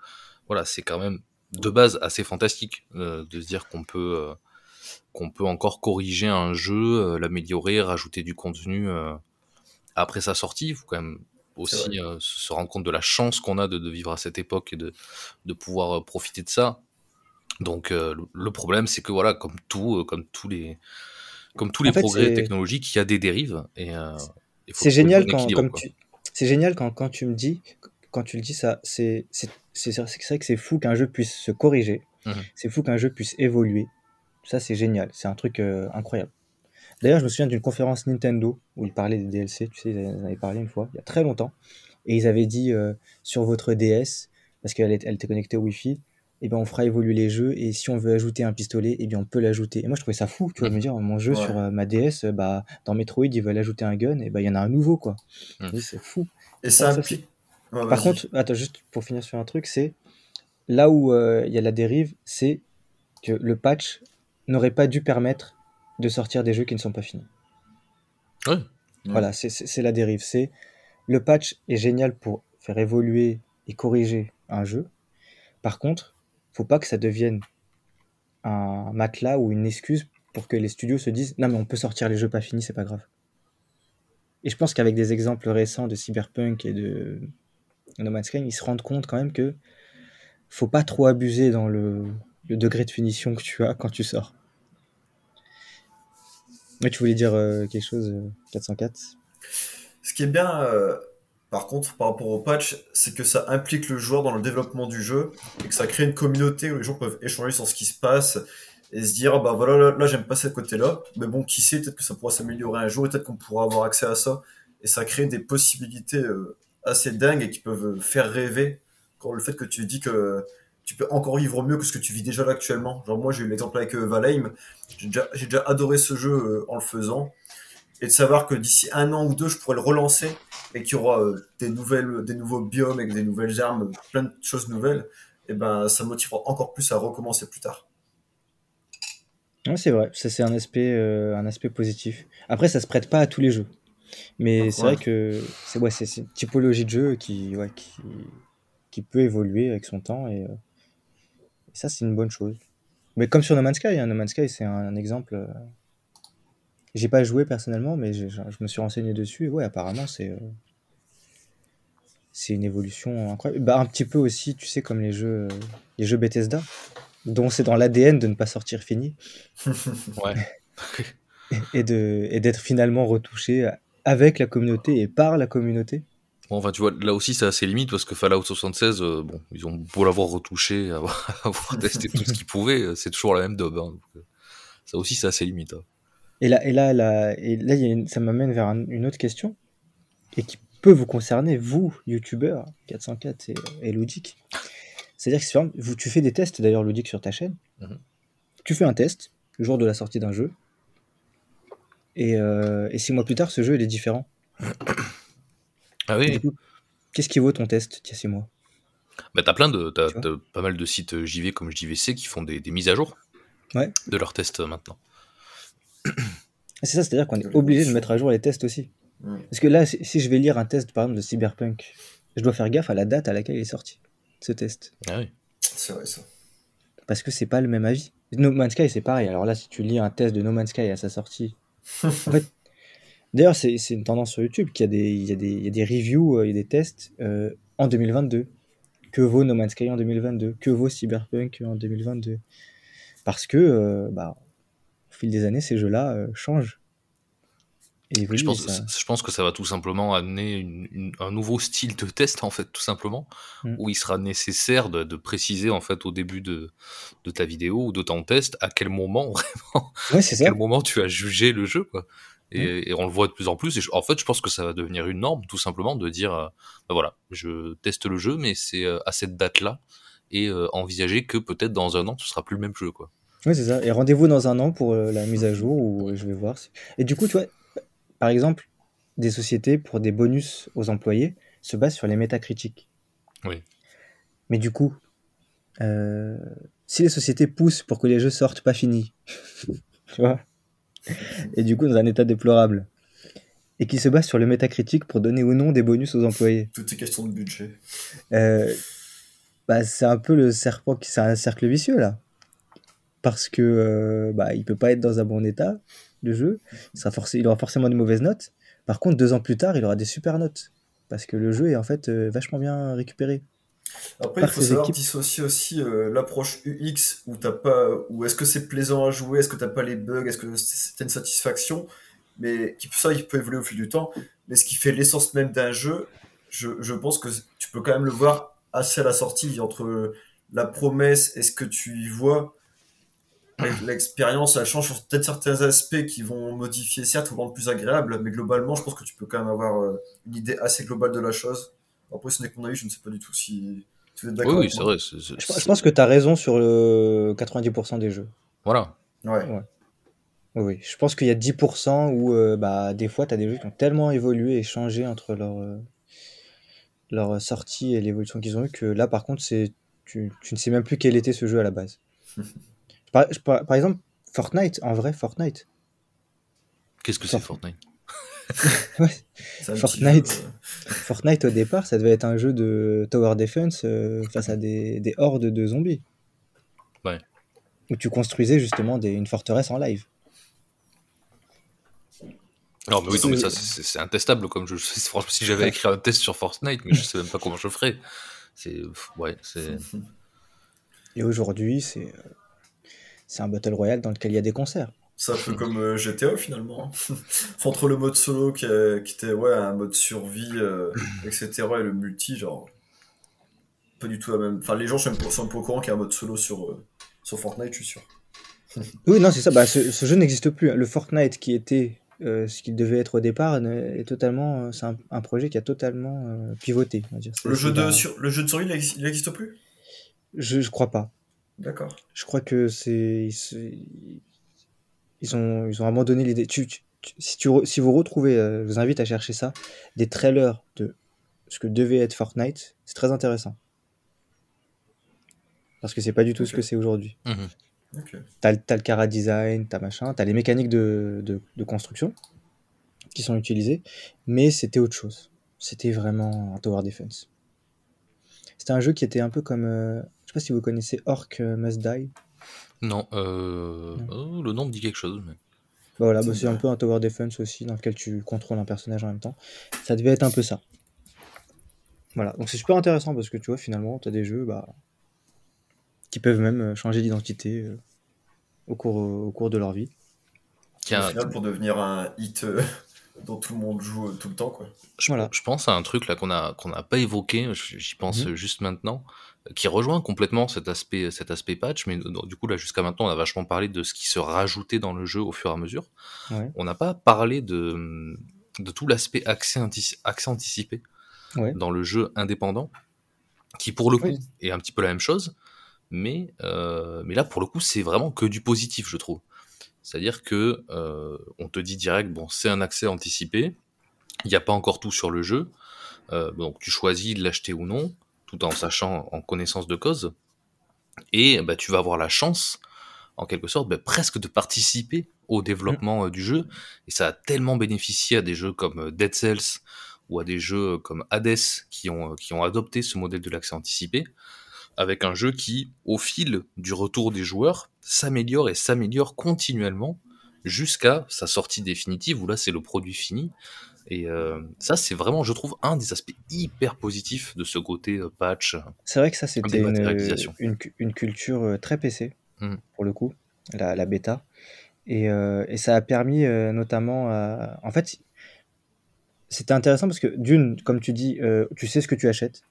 voilà, c'est quand même de base assez fantastique euh, de se dire qu'on peut, euh, qu'on peut encore corriger un jeu, euh, l'améliorer, rajouter du contenu après sa sortie. Il faut quand même aussi euh, se rendre compte de la chance qu'on a de, de vivre à cette époque et de, de pouvoir euh, profiter de ça. Donc euh, le- le problème, c'est que voilà, comme tout, comme tous les, comme tous les fait, progrès technologiques, il y a des dérives et C'est génial quand, comme tu, c'est génial quand tu me dis, quand tu le dis ça, c'est, c'est, c'est, c'est vrai que c'est fou qu'un jeu puisse se corriger. Mhm. C'est fou qu'un jeu puisse évoluer. Ça, c'est génial. C'est un truc euh, incroyable. D'ailleurs, je me souviens d'une conférence Nintendo où ils parlaient des DLC. Tu sais, ils en avaient parlé une fois, il y a très longtemps. Et ils avaient dit euh, sur votre DS, parce qu'elle elle était connectée au Wi-Fi, eh ben, on fera évoluer les jeux. Et si on veut ajouter un pistolet, eh bien, on peut l'ajouter. Et moi, je trouvais ça fou. Tu vois, de me dire, mon jeu Ouais. sur euh, ma DS, bah, dans Metroid, ils veulent ajouter un gun. Et ben, il y en a un nouveau, quoi. Mhm. C'est fou. Et ça Ça, implique. Ouais, Par contre, attends, juste pour finir sur un truc, c'est là où euh, il y a la dérive, c'est que le patch n'aurait pas dû permettre de sortir des jeux qui ne sont pas finis. Ouais. Voilà, c'est- c'est c'est la dérive. C'est le patch est génial pour faire évoluer et corriger un jeu. Par contre, faut pas que ça devienne un matelas ou une excuse pour que les studios se disent non mais on peut sortir les jeux pas finis, c'est pas grave. Et je pense qu'avec des exemples récents de Cyberpunk et de No Man's Sky, ils se rendent compte quand même que faut pas trop abuser dans le, degré de finition que tu as quand tu sors. Mais tu voulais dire euh, quelque chose, euh, 404 Ce qui est bien, euh, par contre, par rapport au patch, c'est que ça implique le joueur dans le développement du jeu et que ça crée une communauté où les gens peuvent échanger sur ce qui se passe et se dire, ah bah voilà, là, là, j'aime pas ce côté-là, mais bon, qui sait, peut-être que ça pourra s'améliorer un jour, et peut-être qu'on pourra avoir accès à ça. Et ça crée des possibilités euh, assez dingues et qui peuvent faire rêver quand le fait que tu dis que tu peux encore vivre mieux que ce que tu vis déjà là actuellement. Genre moi, j'ai eu l'exemple avec euh, Valheim, j'ai déjà, adoré ce jeu euh, en le faisant et de savoir que d'ici un an ou deux, je pourrais le relancer et qu'il y aura euh, des nouvelles, des nouveaux biomes avec des nouvelles armes, plein de choses nouvelles, et ben ça me motivera encore plus à recommencer plus tard. C'est vrai, ça c'est un aspect, un aspect positif. Après, ça se prête pas à tous les jeux. Mais Ah, c'est vrai que c'est ouais, c'est c'est une typologie de jeu qui, ouais, qui, qui peut évoluer avec son temps et, euh, et ça c'est une bonne chose. Mais comme sur No Man's Sky, hein, No Man's Sky c'est un, un exemple. euh, J'ai pas joué personnellement, mais j'ai- je me suis renseigné dessus et ouais, apparemment c'est euh, c'est une évolution incroyable. Bah, un petit peu aussi, tu sais, comme les jeux, euh, les jeux Bethesda, dont c'est dans l'ADN de ne pas sortir fini Ouais. et de et d'être finalement retouché avec la communauté et par la communauté. Bon, enfin, tu vois, là aussi, c'est assez limite parce que Fallout 76, euh, bon, ils ont beau l'avoir retouché, avoir, avoir testé tout ce qu'ils pouvaient, euh, c'est toujours la même dobe. hein, euh, ça aussi, c'est assez limite. hein. Et là, et là, là, et là il y a une- ça m'amène vers un- une autre question et qui peut vous concerner, vous, youtubeurs 404 et, et Ludic. C'est-à-dire que vous, tu fais des tests d'ailleurs, Ludic, sur ta chaîne. Mhm. Tu fais un test le jour de la sortie d'un jeu. Et, euh, et six mois plus tard, ce jeu il est différent. Ah oui, qu'est-ce qui vaut ton test a six mois? Bah, t'as plein de, t'as, pas mal de sites euh, JV comme JVC qui font des, des mises à jour Ouais. de leurs tests euh, maintenant. C'est ça, c'est-à-dire qu'on est obligé de mettre à jour les tests aussi. Parce que là, si si je vais lire un test, par exemple, de Cyberpunk, je dois faire gaffe à la date à laquelle il est sorti, ce test. Ah oui. C'est vrai ça. Parce que c'est pas le même avis. No Man's Sky, c'est pareil. Alors là, si tu lis un test de No Man's Sky à sa sortie. D'ailleurs, c'est une tendance sur YouTube qu'il y a des, des, il y a des reviews, euh, tests euh, en 2022. Que vaut No Man's Sky en 2022 Que vaut Cyberpunk en 2022 Parce que, euh, bah, au fil des années, ces jeux-là changent. Je pense, ça- je pense que ça va tout simplement amener une- une- un nouveau style de test, en fait, tout simplement, Mm. où il sera nécessaire de, de préciser, en fait, au début de, de ta vidéo ou de ton test, à quel moment, vraiment, Ouais, à ça. quel moment tu as jugé le jeu, quoi. Et, et on le voit de plus en plus. Et je- en fait, je pense que ça va devenir une norme, tout simplement, de dire, euh, ben voilà, je teste le jeu, mais c'est euh, à cette date-là, et euh, envisager que peut-être dans un an, ce sera plus le même jeu, quoi. Ouais, c'est ça. Et rendez-vous dans un an pour la mise à jour où je vais voir. Et du coup, tu vois, par exemple, des sociétés pour des bonus aux employés se basent sur les métacritiques. Oui. Mais du coup, euh, si les sociétés poussent pour que les jeux sortent pas finis, tu vois, et du coup dans un état déplorable, et qui se basent sur le métacritique pour donner ou non des bonus aux employés, Tout est question de budget. euh, bah, c'est un peu le serpent qui c'est un cercle vicieux là parce que euh, bah, il peut pas être dans un bon état le jeu il sera forcé il aura forcément de mauvaises notes par contre deux ans plus tard il aura des super notes parce que le jeu est en fait euh, vachement bien récupéré Après, il faut savoir équipes. dissocier aussi euh, l'approche UX où t'as pas, où est-ce que c'est plaisant à jouer, est-ce que t'as pas les bugs, est-ce que c'est une satisfaction, mais qui ça, il peut évoluer au fil du temps. Mais ce qui fait l'essence même d'un jeu, je, je pense que tu peux quand même le voir assez à la sortie entre la promesse et ce que tu y vois. L'expérience, elle change sur peut-être certains aspects qui vont modifier, certes, ou rendre plus agréable, mais globalement, je pense que tu peux quand même avoir euh, une idée assez globale de la chose. Après, ce n'est que mon avis, je ne sais pas du tout si, si vous êtes Oui, d'accord. oui, avec c'est moi. vrai. c'est- c'est- je, je pense que tu as raison sur le 90% des jeux Voilà. Ouais. oui, oui. je pense qu'il y a 10% où euh, bah, des fois tu as des jeux qui ont tellement évolué et changé entre leur, euh, leur sortie et l'évolution qu'ils ont eu que là par contre c'est tu, tu ne sais même plus quel était ce jeu à la base par, par- par exemple Fortnite en vrai Fortnite Qu'est-ce que c'est Fort- Fortnite? Fortnite. jeu, euh, Fortnite au départ, ça devait être un jeu de tower defense euh, face à des, des hordes de zombies. Ouais. Où tu construisais justement des, une forteresse en live. Non, mais oui, non, mais ça, c'est intestable comme jeu. Franchement, si j'avais écrit un test sur Fortnite, mais je sais même pas comment je ferais. C'est. Ouais, c'est. Et aujourd'hui, c'est euh, c'est un battle royale dans lequel il y a des concerts. C'est un peu comme euh, GTA finalement. Entre le mode solo qui, est- qui était ouais, un mode survie, euh, etc. et le multi, genre. Pas du tout la même. Enfin, les gens sont sont pas au courant qu'il y a un mode solo sur, euh, sur Fortnite, je suis sûr. Oui, non, c'est ça. Bah, ce, ce jeu n'existe plus. Le Fortnite qui était euh, ce qu'il devait être au départ est totalement. C'est un, un projet qui a totalement pivoté. On va dire. C'est- Le jeu, de, dans- sur, le jeu de survie, il n'existe plus? Je, je crois pas. D'accord. Je crois que c'est ils ont ils ont abandonné l'idée. Tu, tu- tu- si tu si vous retrouvez, euh, je vous invite à chercher ça, des trailers de ce que devait être Fortnite, c'est très intéressant. Parce que c'est pas du tout ce que c'est aujourd'hui. Mhm. Ok. T'as le- t'as le cara design, t'as machin, t'as les mécaniques de, de, de construction qui sont utilisées, mais c'était autre chose. C'était vraiment un tower defense. C'était un jeu qui était un peu comme, euh, sais pas si vous connaissez Orc euh, Must Die. Non, euh... oh, le nom me dit quelque chose. Mais... Bah voilà, bah c'est un peu un tower defense aussi, dans lequel tu contrôles un personnage en même temps. Ça devait être un peu ça. Voilà, donc c'est super intéressant parce que tu vois, finalement, tu as des jeux bah, qui peuvent même euh, changer d'identité euh, au, cours, au cours de leur vie. Qui a- Au final, pour devenir un hit euh, dont tout le monde joue tout le temps, quoi. Je, Voilà. je pense à un truc là qu'on a qu'on n'a pas évoqué, j'y pense Mhm. juste maintenant, qui rejoint complètement cet aspect cet aspect patch, mais du coup là jusqu'à maintenant on a vachement parlé de ce qui se rajoutait dans le jeu au fur et à mesure. Ouais. On n'a pas parlé de de tout l'aspect accès, antici- accès anticipé Ouais. dans le jeu indépendant, qui pour le coup Oui. est un petit peu la même chose, mais euh, mais là pour le coup c'est vraiment que du positif je trouve. C'est-à-dire que euh, on te dit direct bon c'est un accès anticipé, il n'y a pas encore tout sur le jeu, euh, donc tu choisis de l'acheter ou non, tout en sachant en connaissance de cause, et bah tu vas avoir la chance en quelque sorte, bah, presque de participer au développement euh, du jeu. Et ça a tellement bénéficié à des jeux comme Dead Cells ou à des jeux comme Hades qui ont, qui ont adopté ce modèle de l'accès anticipé, avec un jeu qui, au fil du retour des joueurs, s'améliore et s'améliore continuellement jusqu'à sa sortie définitive, où là c'est le produit fini. Et euh, ça, c'est vraiment, je trouve, un des aspects hyper positifs de ce côté euh, patch. C'est vrai que ça, c'était une, une, une, culture euh, très PC, mmh. pour le coup, la, la bêta. Et, et, ça a permis notamment à... En fait, c'était intéressant parce que d'une, comme tu dis, tu sais ce que tu achètes.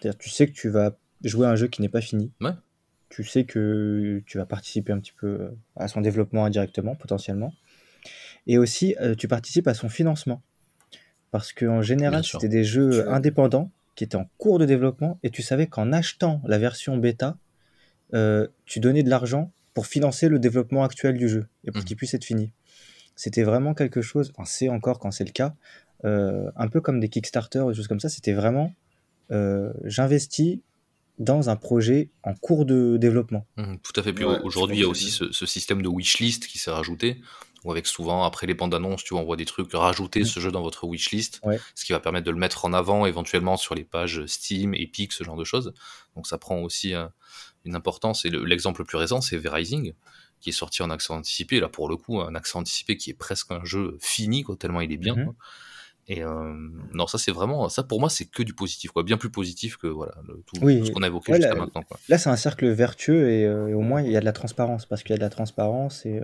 C'est-à-dire, tu sais que tu vas jouer à un jeu qui n'est pas fini. Ouais. Tu sais que tu vas participer un petit peu à son développement indirectement, potentiellement. Et aussi, euh, tu participes à son financement. Parce qu'en général, c'était des jeux indépendants qui étaient en cours de développement et tu savais qu'en achetant la version bêta, euh, tu donnais de l'argent pour financer le développement actuel du jeu et pour mmh. qu'il puisse être fini. C'était vraiment quelque chose, enfin, c'est encore quand c'est le cas, euh, un peu comme des Kickstarter, des choses comme ça, c'était vraiment j'investis dans un projet en cours de développement. Mmh, tout à fait. Puis aujourd'hui, il y a aussi ce, ce, système de wishlist qui s'est rajouté ou avec souvent après les bandes annonces, tu vois, on voit des trucs, rajouter mmh. ce jeu dans votre wishlist, ce qui va permettre de le mettre en avant éventuellement sur les pages Steam, Epic, ce genre de choses. Donc ça prend aussi euh, une importance. Et l'exemple le, plus récent, c'est Verizing, qui est sorti en accès anticipé. Là, pour le coup, un accès anticipé qui est presque un jeu fini, quoi, tellement il est bien. Mmh et euh, non, ça c'est vraiment, ça pour moi c'est que du positif, quoi, bien plus positif que voilà tout, ce qu'on a évoqué jusqu'à maintenant. Quoi. Là c'est un cercle vertueux et, euh, et, au moins il y a de la transparence parce qu'il y a de la transparence et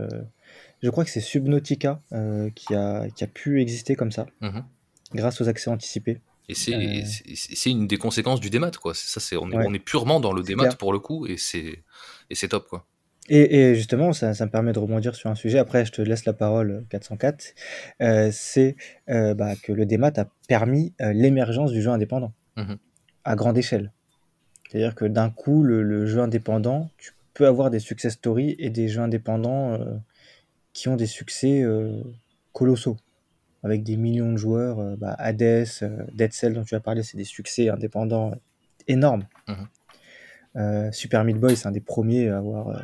je crois que c'est Subnautica euh, qui, a, qui a pu exister comme ça, mmh grâce aux accès anticipés. Et euh. c'est une des conséquences du démat, quoi. Ça, c'est on, est, on est purement dans le démat pour le coup, et c'est top, quoi. Et, et justement, ça, ça, me permet de rebondir sur un sujet. Après, je te laisse la parole, 404. Euh, c'est bah, que le démat a permis l'émergence du jeu indépendant mmh à grande échelle. C'est-à-dire que d'un coup, le, le, jeu indépendant, tu peux avoir des success stories et des jeux indépendants qui ont des succès euh, colossaux, avec des millions de joueurs. Euh, bah, Hades, euh, Dead Cell dont tu as parlé, c'est des succès indépendants énormes. Mhm. Super Meat Boy, c'est un des premiers à avoir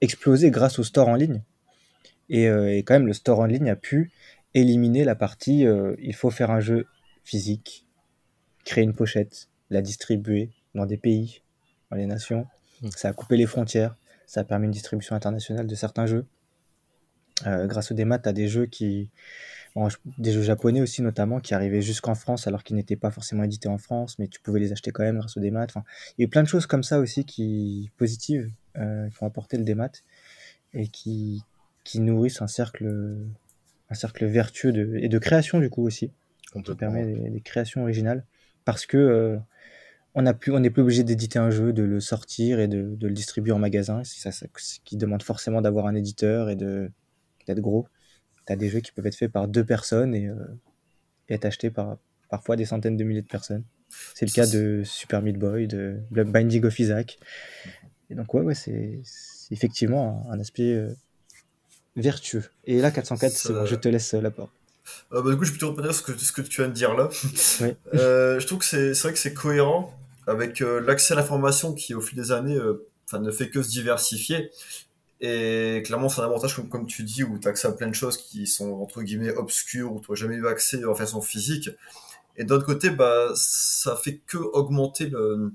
explosé grâce au store en ligne. Et, quand même, le store en ligne a pu éliminer la partie il faut faire un jeu physique, créer une pochette, la distribuer dans des pays, dans les nations. Mhm. Ça a coupé les frontières, ça a permis une distribution internationale de certains jeux. Euh, grâce au démat, tu as des jeux qui. des jeux japonais aussi, notamment, qui arrivaient jusqu'en France alors qu'ils n'étaient pas forcément édités en France, mais tu pouvais les acheter quand même grâce au démat. Enfin, il y a eu plein de choses comme ça aussi qui positives euh, qui ont apporté le démat et qui, qui nourrissent un cercle, un cercle vertueux de, et de création, du coup, aussi. Qui permet des, créations originales. Parce que. Euh, on n'est plus, plus obligé d'éditer un jeu, de le sortir et de, de le distribuer en magasin, ça, ça, qui demande forcément d'avoir un éditeur et d'être gros. Tu as des jeux qui peuvent être faits par deux personnes et, euh, être achetés par parfois des centaines de milliers de personnes. C'est le cas de Super Meat Boy, de Binding of Isaac. Et donc, ouais, ouais c'est effectivement un, aspect euh, vertueux. Et là, 404, je te laisse la porte. Euh, bah, du coup, je vais plutôt reprendre ce que, ce que tu viens de dire là. je trouve que c'est vrai que c'est cohérent avec l'accès à l'information qui, au fil des années, ne fait que se diversifier. Et clairement, c'est un avantage, comme, comme tu dis, où tu as accès à plein de choses qui sont, entre guillemets, obscures, où tu n'as jamais eu accès en façon physique. Et d'autre côté, bah, ça fait que augmenter le,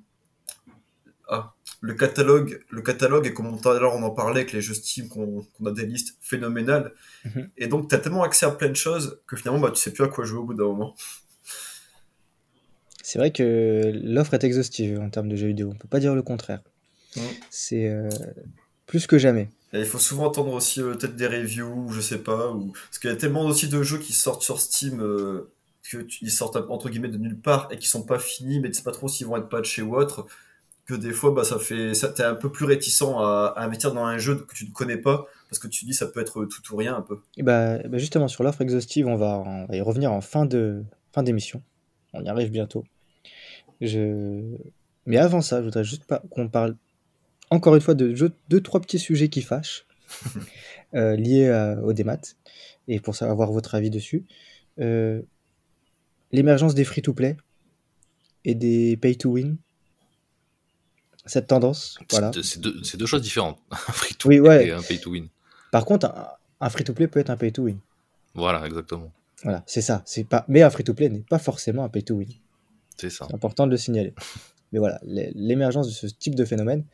ah, le catalogue. Le catalogue, et comme tout à l'heure on en parlait avec les jeux Steam, qu'on a des listes phénoménales. Mhm. Et donc, tu as tellement accès à plein de choses que finalement, bah, tu sais plus à quoi jouer au bout d'un moment. C'est vrai que l'offre est exhaustive en termes de jeux vidéo. On peut pas dire le contraire. C'est euh, plus que jamais. Et il faut souvent attendre aussi euh, peut-être des reviews, je sais pas, ou... parce qu'il y a tellement aussi de jeux qui sortent sur Steam, euh, qu'ils sortent entre guillemets de nulle part et qui sont pas finis, mais tu sais pas trop s'ils vont être patchés ou autre, que des fois bah ça fait, ça t'es un peu plus réticent à, investir dans un jeu que tu ne connais pas, parce que tu dis ça peut être tout ou rien un peu. Et bah, bah justement sur l'offre exhaustive, on va, on va y revenir en fin de fin d'émission. On y arrive bientôt. Je... Mais avant ça, je voudrais juste pas qu'on parle encore une fois, de deux, trois petits sujets qui fâchent, euh, liés au démat, et pour savoir votre avis dessus. Euh, l'émergence des free-to-play et des pay-to-win. Cette tendance. Voilà. C'est deux, deux, choses différentes. Un free-to-play ouais. et un pay-to-win. Par contre, un, free-to-play peut être un pay-to-win. Voilà, exactement. Voilà, c'est ça. C'est pas... Mais un free-to-play n'est pas forcément un pay-to-win. C'est ça. C'est important de le signaler. Mais voilà, l'émergence de ce type de phénomène,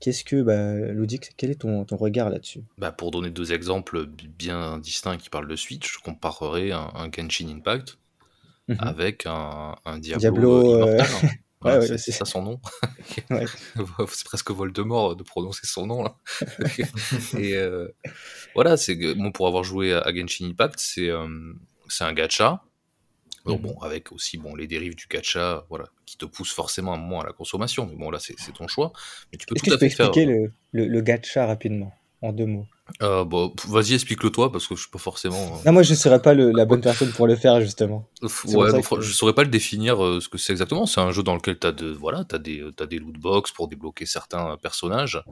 qu'est-ce que, bah, Ludic, quel est ton, ton regard là-dessus? Bah, Pour donner deux exemples bien distincts qui parlent de Switch, je comparerai un, un Genshin Impact mhm. avec un, un Diablo, euh, Ouais, c'est ça son nom. c'est presque Voldemort de prononcer son nom là. et euh, voilà, c'est bon pour avoir joué à Genshin Impact, c'est euh, c'est un gacha mmh. bon, avec aussi bon, les dérives du gacha, voilà, qui te poussent forcément un moment à la consommation. Mais bon, là, c'est ton choix. Mais tu peux Est-ce que tu peux expliquer le, le, le, gacha rapidement, en deux mots euh, bon, Vas-y, explique-le toi, parce que je suis pas forcément. Euh, non, moi, je ne serais pas le, la bonne personne pour le faire, justement. Ouais, je ne saurais pas le définir euh, ce que c'est exactement. C'est un jeu dans lequel tu as, de, voilà, as des, as des loot box pour débloquer certains personnages.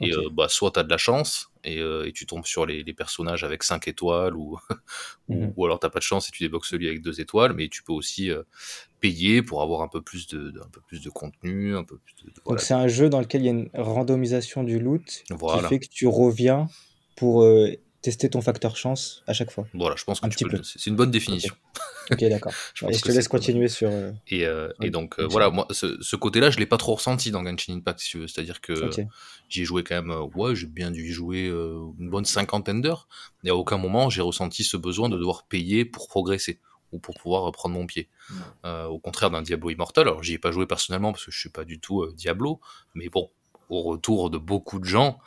Et bah, soit tu as de la chance et, euh, et, tu tombes sur les, les personnages avec 5 étoiles ou, mmh ou, alors tu pas de chance et tu débloques celui avec 2 étoiles, mais tu peux aussi euh, payer pour avoir un peu plus de, un peu plus de contenu. Un peu plus de, voilà. Donc c'est un jeu dans lequel il y a une randomisation du loot voilà. qui fait que tu reviens pour tester ton facteur chance à chaque fois. Voilà, je pense que c'est une bonne définition. Ok, d'accord. je, je, te laisse continuer sur. Euh, et, euh, et, donc, euh, voilà, moi, ce, ce côté-là, je l'ai pas trop ressenti dans Genshin Impact, si tu veux. C'est-à-dire que okay. j'y ai joué quand même, ouais, j'ai bien dû y jouer une bonne cinquantaine d'heures. Et à aucun moment, j'ai ressenti ce besoin de devoir payer pour progresser ou pour pouvoir prendre mon pied. Euh, au contraire d'un Diablo Immortal, alors j'y ai pas joué personnellement parce que je suis pas du tout Diablo, mais bon, au retour de beaucoup de gens,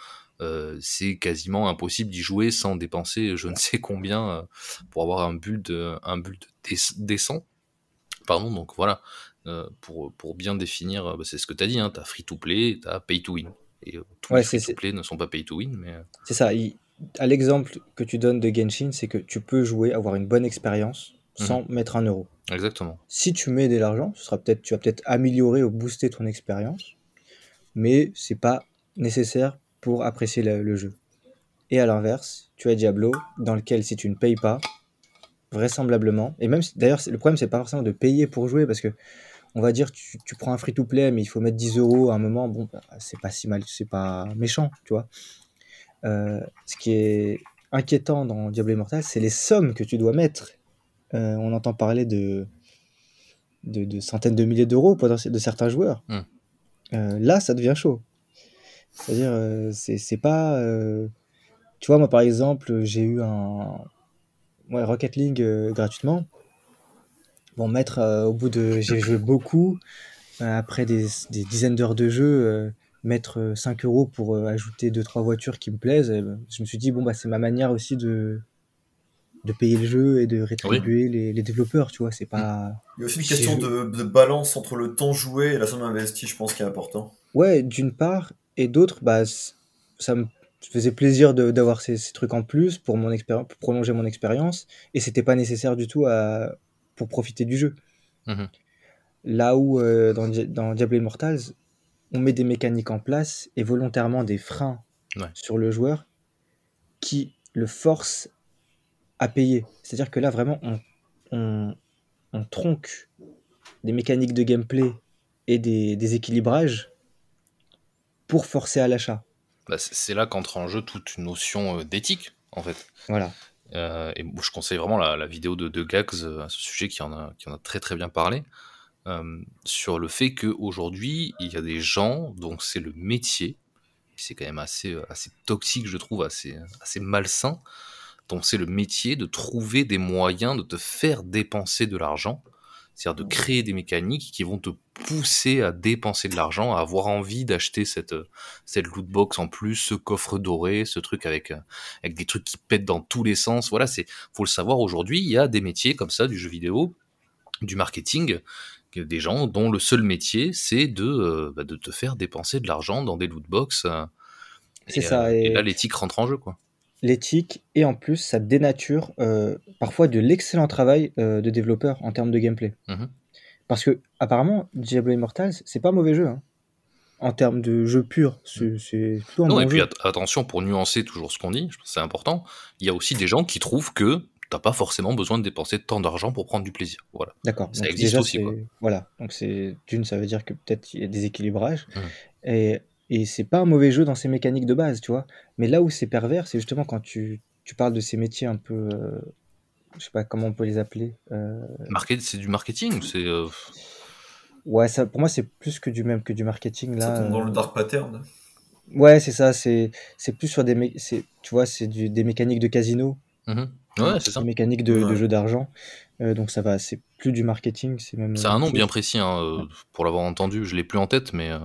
euh, c'est quasiment impossible d'y jouer sans dépenser je ne sais combien euh, pour avoir un build, un build décent. Pardon, donc voilà, euh, pour, pour bien définir, bah, c'est ce que tu as dit, hein, tu as free to play, tu as pay to win. Et tous les free to play ne sont pas pay to win. mais C'est ça, à l'exemple que tu donnes de Genshin, c'est que tu peux jouer, avoir une bonne expérience sans mmh. mettre un euro. Exactement. Si tu mets de l'argent, ce sera peut-être, tu vas peut-être améliorer ou booster ton expérience, mais c'est pas nécessaire pour apprécier le, jeu. Et à l'inverse, tu as Diablo, dans lequel si tu ne payes pas, vraisemblablement, et même d'ailleurs le problème c'est pas forcément de payer pour jouer, parce que on va dire tu, tu prends un free-to-play mais il faut mettre 10 euros à un moment, bon bah, c'est pas si mal, c'est pas méchant, tu vois. Euh, ce qui est inquiétant dans Diablo Immortal, c'est les sommes que tu dois mettre. Euh, on entend parler de, de, centaines de milliers d'euros de certains joueurs. Hmm. Euh, là, ça devient chaud. C'est-à-dire, euh, c'est pas. Euh, tu vois, moi par exemple, j'ai eu un. Ouais, Rocket League euh, gratuitement. Bon, mettre au bout de. J'ai joué beaucoup. après des, des dizaines d'heures de jeu, mettre 5 euros pour ajouter 2-3 voitures qui me plaisent, ben, je me suis dit, bon, bah, c'est ma manière aussi de, de payer le jeu et de rétribuer les, les, développeurs, tu vois, c'est pas... Il y a aussi une question de, de, balance entre le temps joué et la somme investie, je pense, qui est important. Ouais, d'une part, et d'autres, bah, ça me faisait plaisir d'avoir ces, ces, trucs en plus pour, mon pour prolonger mon expérience, et c'était pas nécessaire du tout à, pour profiter du jeu. Mmh Là où euh, dans, dans, Diablo Immortals, on met des mécaniques en place et volontairement des freins sur le joueur qui le forcent à payer. C'est-à-dire que là, vraiment, on, on, on, tronque des mécaniques de gameplay et des, des équilibrages pour forcer à l'achat. Bah, c'est là qu'entre en jeu toute une notion euh, d'éthique, en fait. Voilà. Euh, et je conseille vraiment la, la vidéo de, de, Gags euh, à ce sujet qui en a, qui en a très très bien parlé. Euh, sur le fait qu'aujourd'hui, il y a des gens dont c'est le métier, c'est quand même assez, assez toxique, je trouve, assez, assez malsain, dont c'est le métier de trouver des moyens de te faire dépenser de l'argent c'est-à-dire de créer des mécaniques qui vont te pousser à dépenser de l'argent, à avoir envie d'acheter cette, cette loot box en plus, ce coffre doré, ce truc avec, avec des trucs qui pètent dans tous les sens. Voilà, c'est, faut le savoir aujourd'hui, il y a des métiers comme ça du jeu vidéo, du marketing, des gens dont le seul métier c'est de, euh, bah, de te faire dépenser de l'argent dans des loot box. c'est ça. Et, et là, l'éthique rentre en jeu, quoi l'éthique et en plus ça dénature euh, parfois de l'excellent travail euh, de développeurs en termes de gameplay. Mmh Parce que apparemment Diablo Immortals c'est pas un mauvais jeu hein. en termes de jeu pur, c'est mmh. plutôt un non, bon et puis attention pour nuancer toujours ce qu'on dit, je pense que c'est important. Il y a aussi des gens qui trouvent que t'as pas forcément besoin de dépenser tant d'argent pour prendre du plaisir. Voilà. D'accord. Ça existe déjà, aussi. Quoi. Voilà. Donc c'est d'une, ça veut dire que peut-être il y a des équilibrages. Mmh. Et, et c'est pas un mauvais jeu dans ses mécaniques de base, tu vois. Mais là où c'est pervers, c'est justement quand tu, tu parles de ces métiers un peu. euh, je sais pas comment on peut les appeler. euh, Market, c'est du marketing ou c'est. euh, ouais, ça, pour moi, c'est plus que du même que du marketing Ça là. tombe dans euh. le dark pattern. Ouais, c'est ça. C'est c'est plus sur des, mé- c'est, tu vois, c'est du- des mécaniques de casino, mhm. Ouais, c'est ça. des mécaniques de, de Ouais. jeux d'argent. Euh, donc ça va, c'est plus du marketing, c'est même. C'est euh, un autre nom bien précis hein, euh, pour l'avoir entendu. Je l'ai plus en tête, mais. euh,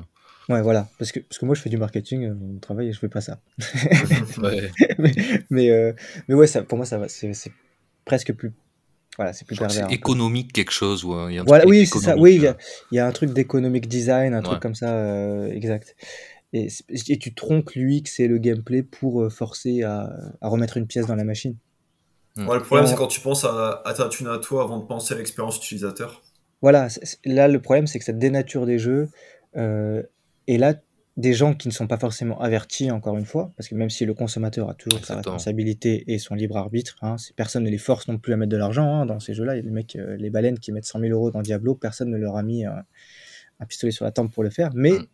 Ouais, voilà. Parce que, parce que moi, je fais du marketing euh, au travail et je fais pas ça. ouais. mais, mais, euh, mais ouais, ça, pour moi, ça va. C'est c'est presque plus. Voilà, c'est plus pervers. c'est économique quelque chose ou euh, il y a un Voilà, oui, c'est ça. économique. Oui, il y euh, a, il y a un truc d'économic design, un truc comme ça, euh, exact. Et, et tu tronques l'UX et le gameplay pour euh, forcer à, à remettre une pièce dans la machine. Mm. Ouais, le problème, c'est quand tu penses à, à ta thune à toi avant de penser à l'expérience utilisateur. Voilà, là, le problème, c'est que ça dénature des jeux. euh, et là, des gens qui ne sont pas forcément avertis, encore une fois, parce que même si le consommateur a toujours sa responsabilité et son libre arbitre, hein, personne ne les force non plus à mettre de l'argent hein, dans ces jeux-là. Il y a des mecs, euh, les baleines qui mettent 100 000 euros dans Diablo, personne ne leur a mis un, un pistolet sur la tempe pour le faire, mais Mm.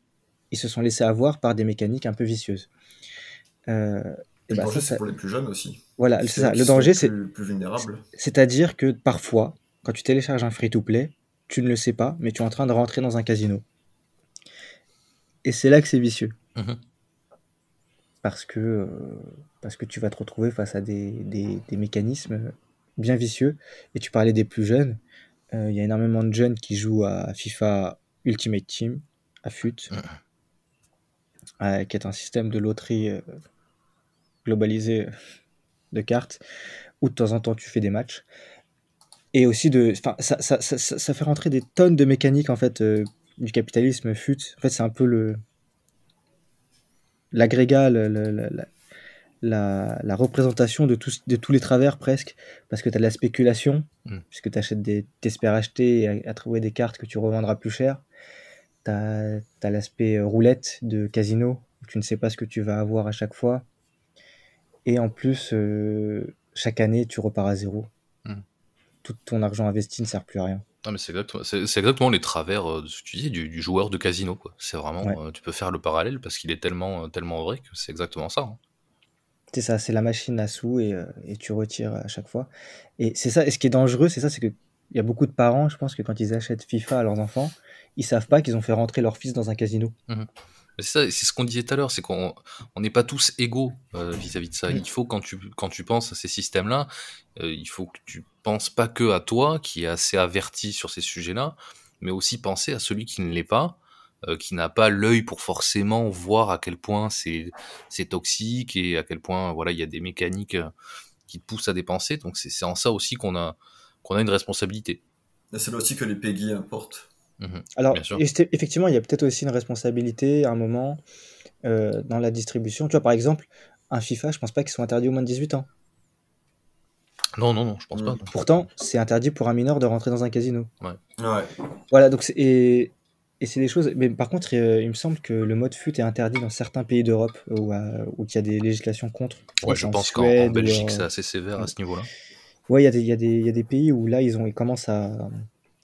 ils se sont laissés avoir par des mécaniques un peu vicieuses. Euh, et Le bah, danger, c'est pour les plus jeunes aussi. voilà, C'est ça. Le danger, c'est plus, plus vulnérables. c'est-à-dire que parfois, quand tu télécharges un free-to-play, tu ne le sais pas, mais tu es en train de rentrer dans un casino. Et c'est là que c'est vicieux. Mhm. Parce que, euh, parce que tu vas te retrouver face à des, des- des mécanismes bien vicieux. Et tu parlais des plus jeunes. Euh, Il y a énormément de jeunes qui jouent à FIFA Ultimate Team, à FUT, Mhm. euh, qui est un système de loterie globalisé de cartes, où de temps en temps tu fais des matchs. Et aussi, de, enfin, ça, ça, ça, ça- ça fait rentrer des tonnes de mécaniques en fait, euh, du capitalisme FUT. En fait, c'est un peu le l'agrégat, la, la, la représentation de, tous de tous les travers presque, parce que tu as de la spéculation, Mm. puisque tu achètes des, t'espères acheter et trouver des cartes que tu revendras plus cher. Tu as, l'aspect euh, roulette de casino, où tu ne sais pas ce que tu vas avoir à chaque fois. Et en plus, euh, chaque année, tu repars à zéro. Mm. Tout ton argent investi ne sert plus à rien. Non, mais c'est exactement, les travers euh, de ce que tu dis du, du joueur de casino. Quoi. C'est vraiment, Ouais. euh, tu peux faire le parallèle parce qu'il est tellement, euh, tellement vrai que c'est exactement ça. hein. C'est ça, c'est la machine à sous et, et tu retires à chaque fois. Et c'est ça, et ce qui est dangereux, c'est ça, c'est que il y a beaucoup de parents, je pense que quand ils achètent FIFA à leurs enfants, ils savent pas qu'ils ont fait rentrer leur fils dans un casino. Mais C'est ça, c'est ce qu'on disait tout à l'heure, c'est qu'on on n'est pas tous égaux euh, vis-à-vis de ça. Il faut quand tu quand tu penses à ces systèmes-là, euh, il faut que tu penses pas que à toi qui est assez averti sur ces sujets-là, mais aussi penser à celui qui ne l'est pas, euh, qui n'a pas l'œil pour forcément voir à quel point c'est c'est toxique et à quel point voilà il y a des mécaniques qui te poussent à dépenser. Donc c'est en ça aussi qu'on a qu'on a une responsabilité. Et c'est là aussi que les PEGI importent. Mhm. Alors, effectivement, il y a peut-être aussi une responsabilité à un moment euh, dans la distribution? Tu vois, par exemple, un FIFA, je pense pas qu'il soit interdit aux moins de 18 ans. Non non non, je pense Mm. pas. non. Pourtant, c'est interdit pour un mineur de rentrer dans un casino. Ouais. Voilà, donc c'est- et, et c'est des choses. Mais par contre, euh, il me semble que le mode fut est interdit dans certains pays d'Europe où, euh, où il y a des législations contre. Ouais, je en pense qu'en Belgique euh, c'est assez sévère à ce niveau-là. Ouais, il y, y a des pays où là, ils, ont, ils commencent à,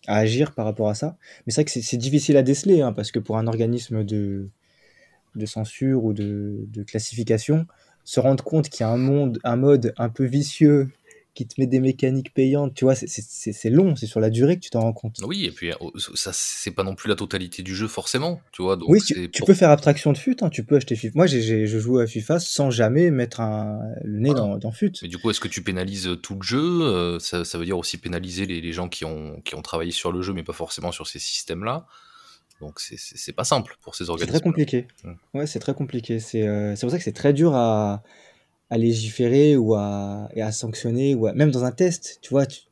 à agir par rapport à ça. Mais c'est vrai que c'est- difficile à déceler, hein, parce que pour un organisme de, de censure ou de, de classification, se rendre compte qu'il y a un monde, un mode un peu vicieux qui te met des mécaniques payantes, tu vois, c'est- c'est c'est- c'est long, c'est sur la durée que tu t'en rends compte. Oui, et puis euh, ça, c'est pas non plus la totalité du jeu forcément, tu vois. Donc Oui, c'est tu, peux faire abstraction de FUT, hein, tu peux acheter FIFA. Moi, j'ai- j'ai- je joue à FIFA sans jamais mettre un, le nez Ah. dans, dans FUT. Mais du coup, est-ce que tu pénalises tout le jeu Euh, ça, ça veut dire aussi pénaliser les, les gens qui ont, qui ont travaillé sur le jeu, mais pas forcément sur ces systèmes-là? Donc c'est- c'est c'est pas simple pour ces C'est organismes. très compliqué. Mm. Ouais, c'est très compliqué. C'est euh, c'est pour ça que c'est très dur à, à légiférer ou à, et à sanctionner, ou à- même dans un test, tu vois. tu-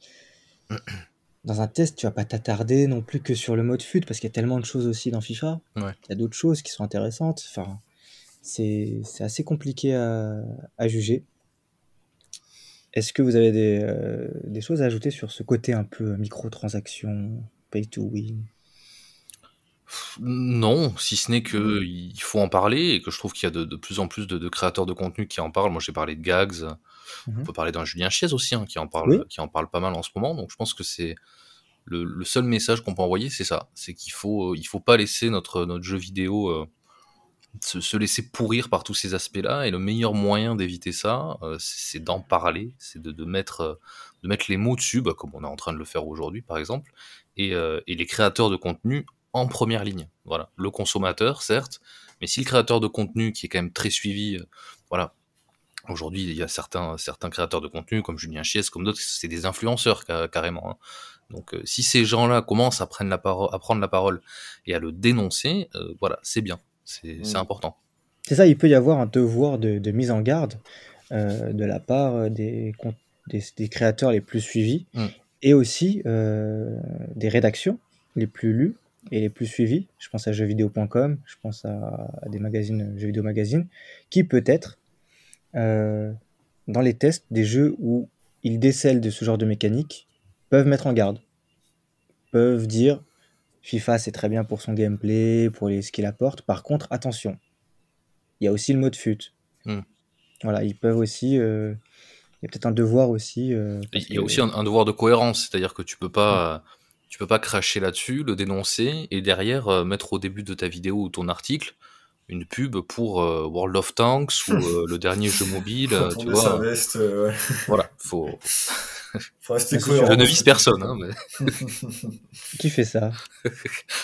dans un test, tu vas pas t'attarder non plus que sur le mode FUT, parce qu'il y a tellement de choses aussi dans FIFA. Ouais. Il y a d'autres choses qui sont intéressantes. Enfin, c'est c'est assez compliqué à, à juger. Est-ce que vous avez des, euh, des choses à ajouter sur ce côté un peu microtransaction, pay to win? Non, si ce n'est que Mm. il faut en parler et que je trouve qu'il y a de, de plus en plus de, de créateurs de contenu qui en parlent. Moi, j'ai parlé de Gags. On Mhm. peut parler d'un Julien Chiez aussi hein, qui en parle, Oui. qui en parle pas mal en ce moment. Donc, je pense que c'est le, le seul message qu'on peut envoyer, c'est ça. C'est qu'il faut, il faut pas laisser notre notre jeu vidéo euh, se, laisser pourrir par tous ces aspects-là. Et le meilleur moyen d'éviter ça, euh, c'est d'en parler, c'est de, mettre, euh, de mettre les mots dessus, bah, comme on est en train de le faire aujourd'hui, par exemple, et, euh, et, les créateurs de contenu en première ligne. Voilà, le consommateur, certes, mais si le créateur de contenu, qui est quand même très suivi, voilà, Aujourd'hui, il y a certains, certains créateurs de contenu, comme Julien Chies, comme d'autres, c'est des influenceurs carrément. Hein. Donc, si ces gens-là commencent à prendre, la parole, à prendre la parole et à le dénoncer, voilà, c'est bien. C'est mmh. important. C'est ça, il peut y avoir un devoir de, mise en garde euh, de la part euh, des, des, créateurs les plus suivis mmh. et aussi euh, des rédactions les plus lues et les plus suivies. Je pense à jeuxvideo.com, je pense à, des magazines, Jeux Vidéo Magazine, qui peut-être, dans les tests des jeux où ils décèlent de ce genre de mécanique, peuvent mettre en garde, peuvent dire FIFA, c'est très bien pour son gameplay, pour les, ce qu'il apporte. Par contre, attention, il y a aussi le mode fut. Hmm. Voilà, ils peuvent aussi. Euh, il y a peut-être un devoir aussi. Euh, il y a aussi un, devoir de cohérence, c'est-à-dire que tu peux pas. Tu peux pas cracher là-dessus, le dénoncer et derrière euh, mettre au début de ta vidéo ou ton article une pub pour World of Tanks ou le dernier jeu mobile. tu vois. Veste, Voilà, faut. Je ne vise personne. Hein, mais... qui fait ça?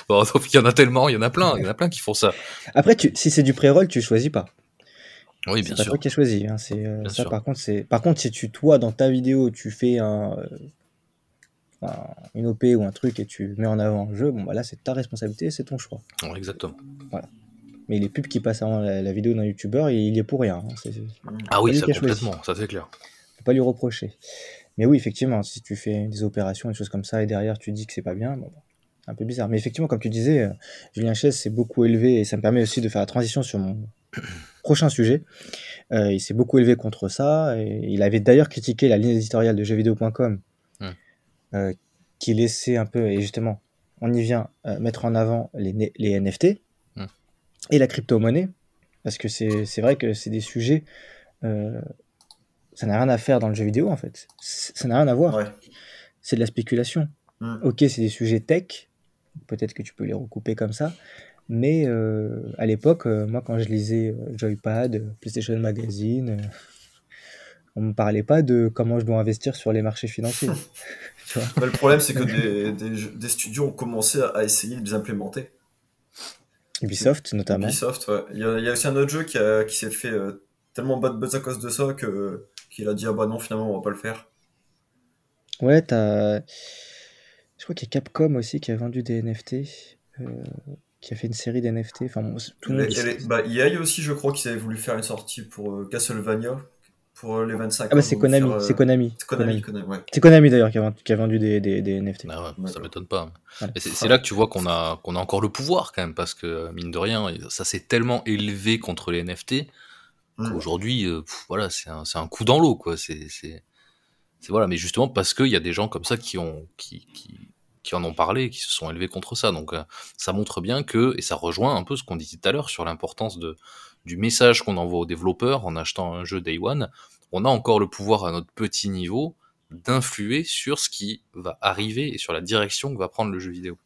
Bon, Il y en a tellement, il y en a plein, il y en a plein qui font ça. Après, tu, si c'est du pré-roll, tu choisis pas. Oui, bien sûr. C'est toi qui as choisi. Hein, c'est, euh, ça, par contre, c'est. Par contre, si tu, toi, dans ta vidéo, tu fais un, euh, une OP ou un truc et tu mets en avant un jeu, bon, bah là, c'est ta responsabilité, c'est ton choix. exactement. Voilà. Mais les pubs qui passent avant la, vidéo d'un youtubeur, il, y est pour rien. Hein, ah oui, ça complètement, ça c'est clair. Faut pas lui reprocher. Mais oui, effectivement, si tu fais des opérations, des choses comme ça, et derrière tu dis que c'est pas bien, bon, c'est un peu bizarre. Mais effectivement, comme tu disais, euh, Julien Chess s'est beaucoup élevé, et ça me permet aussi de faire la transition sur mon prochain sujet. Euh, il s'est beaucoup élevé contre ça, et il avait d'ailleurs critiqué la ligne éditoriale de jeuxvideo.com. euh, qui laissait un peu, et justement, on y vient, mettre en avant les, les NFT mmh. et la crypto-monnaie, parce que c'est vrai que c'est des sujets ça n'a rien à faire dans le jeu vidéo en fait. Ça n'a rien à voir. C'est de la spéculation. Mm. Ok, c'est des sujets tech. Peut-être que tu peux les recouper comme ça. Mais euh, à l'époque, euh, moi, quand je lisais euh, Joypad, PlayStation Magazine, on me parlait pas de comment je dois investir sur les marchés financiers. le problème, c'est que des, studios ont commencé à, essayer de les implémenter. Ubisoft, notamment. Ubisoft, ouais. Il y, a, aussi un autre jeu qui, qui s'est fait tellement bad buzz à cause de ça que qu'il a dit ah bah non finalement on va pas le faire. Ouais, t'as. Je crois qu'il y a Capcom aussi qui a vendu des NFT, euh, qui a fait une série d'NFT. Enfin, tout le monde. Bah, EA aussi, je crois qu'ils avaient voulu faire une sortie pour euh, Castlevania pour euh, les 25 Ah bah c'est Konami, c'est Konami. C'est Konami, C'est Konami d'ailleurs qui, qui, a vendu des, des, des NFT. Ah ouais, ça m'étonne pas. C'est là que tu vois qu'on a, qu'on a encore le pouvoir quand même, parce que mine de rien, ça s'est tellement élevé contre les NFT Mmh. Aujourd'hui, euh, voilà, c'est un, un, coup dans l'eau, quoi. C'est, c'est, voilà, mais justement parce qu'il y a des gens comme ça qui ont, qui, qui, qui, en ont parlé, qui se sont élevés contre ça. Donc, euh, ça montre bien que, et ça rejoint un peu ce qu'on disait tout à l'heure sur l'importance de, du message qu'on envoie aux développeurs en achetant un jeu Day One. On a encore le pouvoir à notre petit niveau d'influer sur ce qui va arriver et sur la direction que va prendre le jeu vidéo.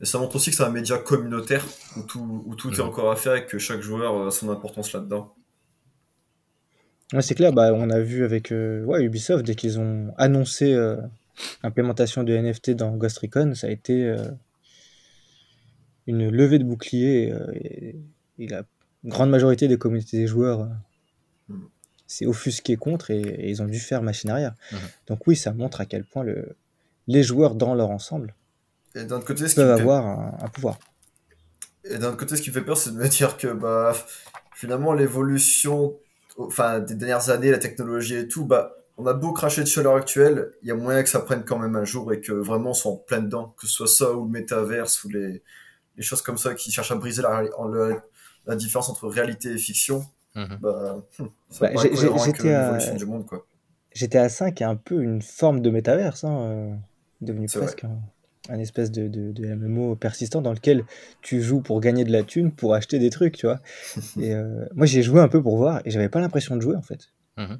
Et ça montre aussi que c'est un média communautaire où tout, où tout est mmh. encore à faire et que chaque joueur a son importance là-dedans c'est clair, bah, on a vu avec euh, ouais, Ubisoft, dès qu'ils ont annoncé euh, l'implémentation de NFT dans Ghost Recon, ça a été euh, une levée de bouclier. Et, la grande majorité des communautés des joueurs s'est offusqué contre et, ils ont dû faire machine arrière. Mmh. Donc oui, ça montre à quel point le, les joueurs dans leur ensemble et d'un côté, ce peuvent avoir un, pouvoir. Et d'un côté, ce qui fait peur, c'est de me dire que bah, finalement, l'évolution enfin, des dernières années, la technologie et tout, bah, on a beau cracher dessus à l'heure actuelle, il y a moyen que ça prenne quand même un jour et que vraiment on soit en plein dedans, que ce soit ça ou le métaverse ou les, les choses comme ça qui cherchent à briser la, la, différence entre réalité et fiction. Mhm. Bah, hmm, bah, j'étais à... du monde, quoi. GTA 5 est un peu une forme de métaverse, hein, euh, devenu presque un espèce de, de, MMO persistant dans lequel tu joues pour gagner de la thune, pour acheter des trucs, tu vois. et euh, moi, j'ai joué un peu pour voir et j'avais pas l'impression de jouer en fait. Mmh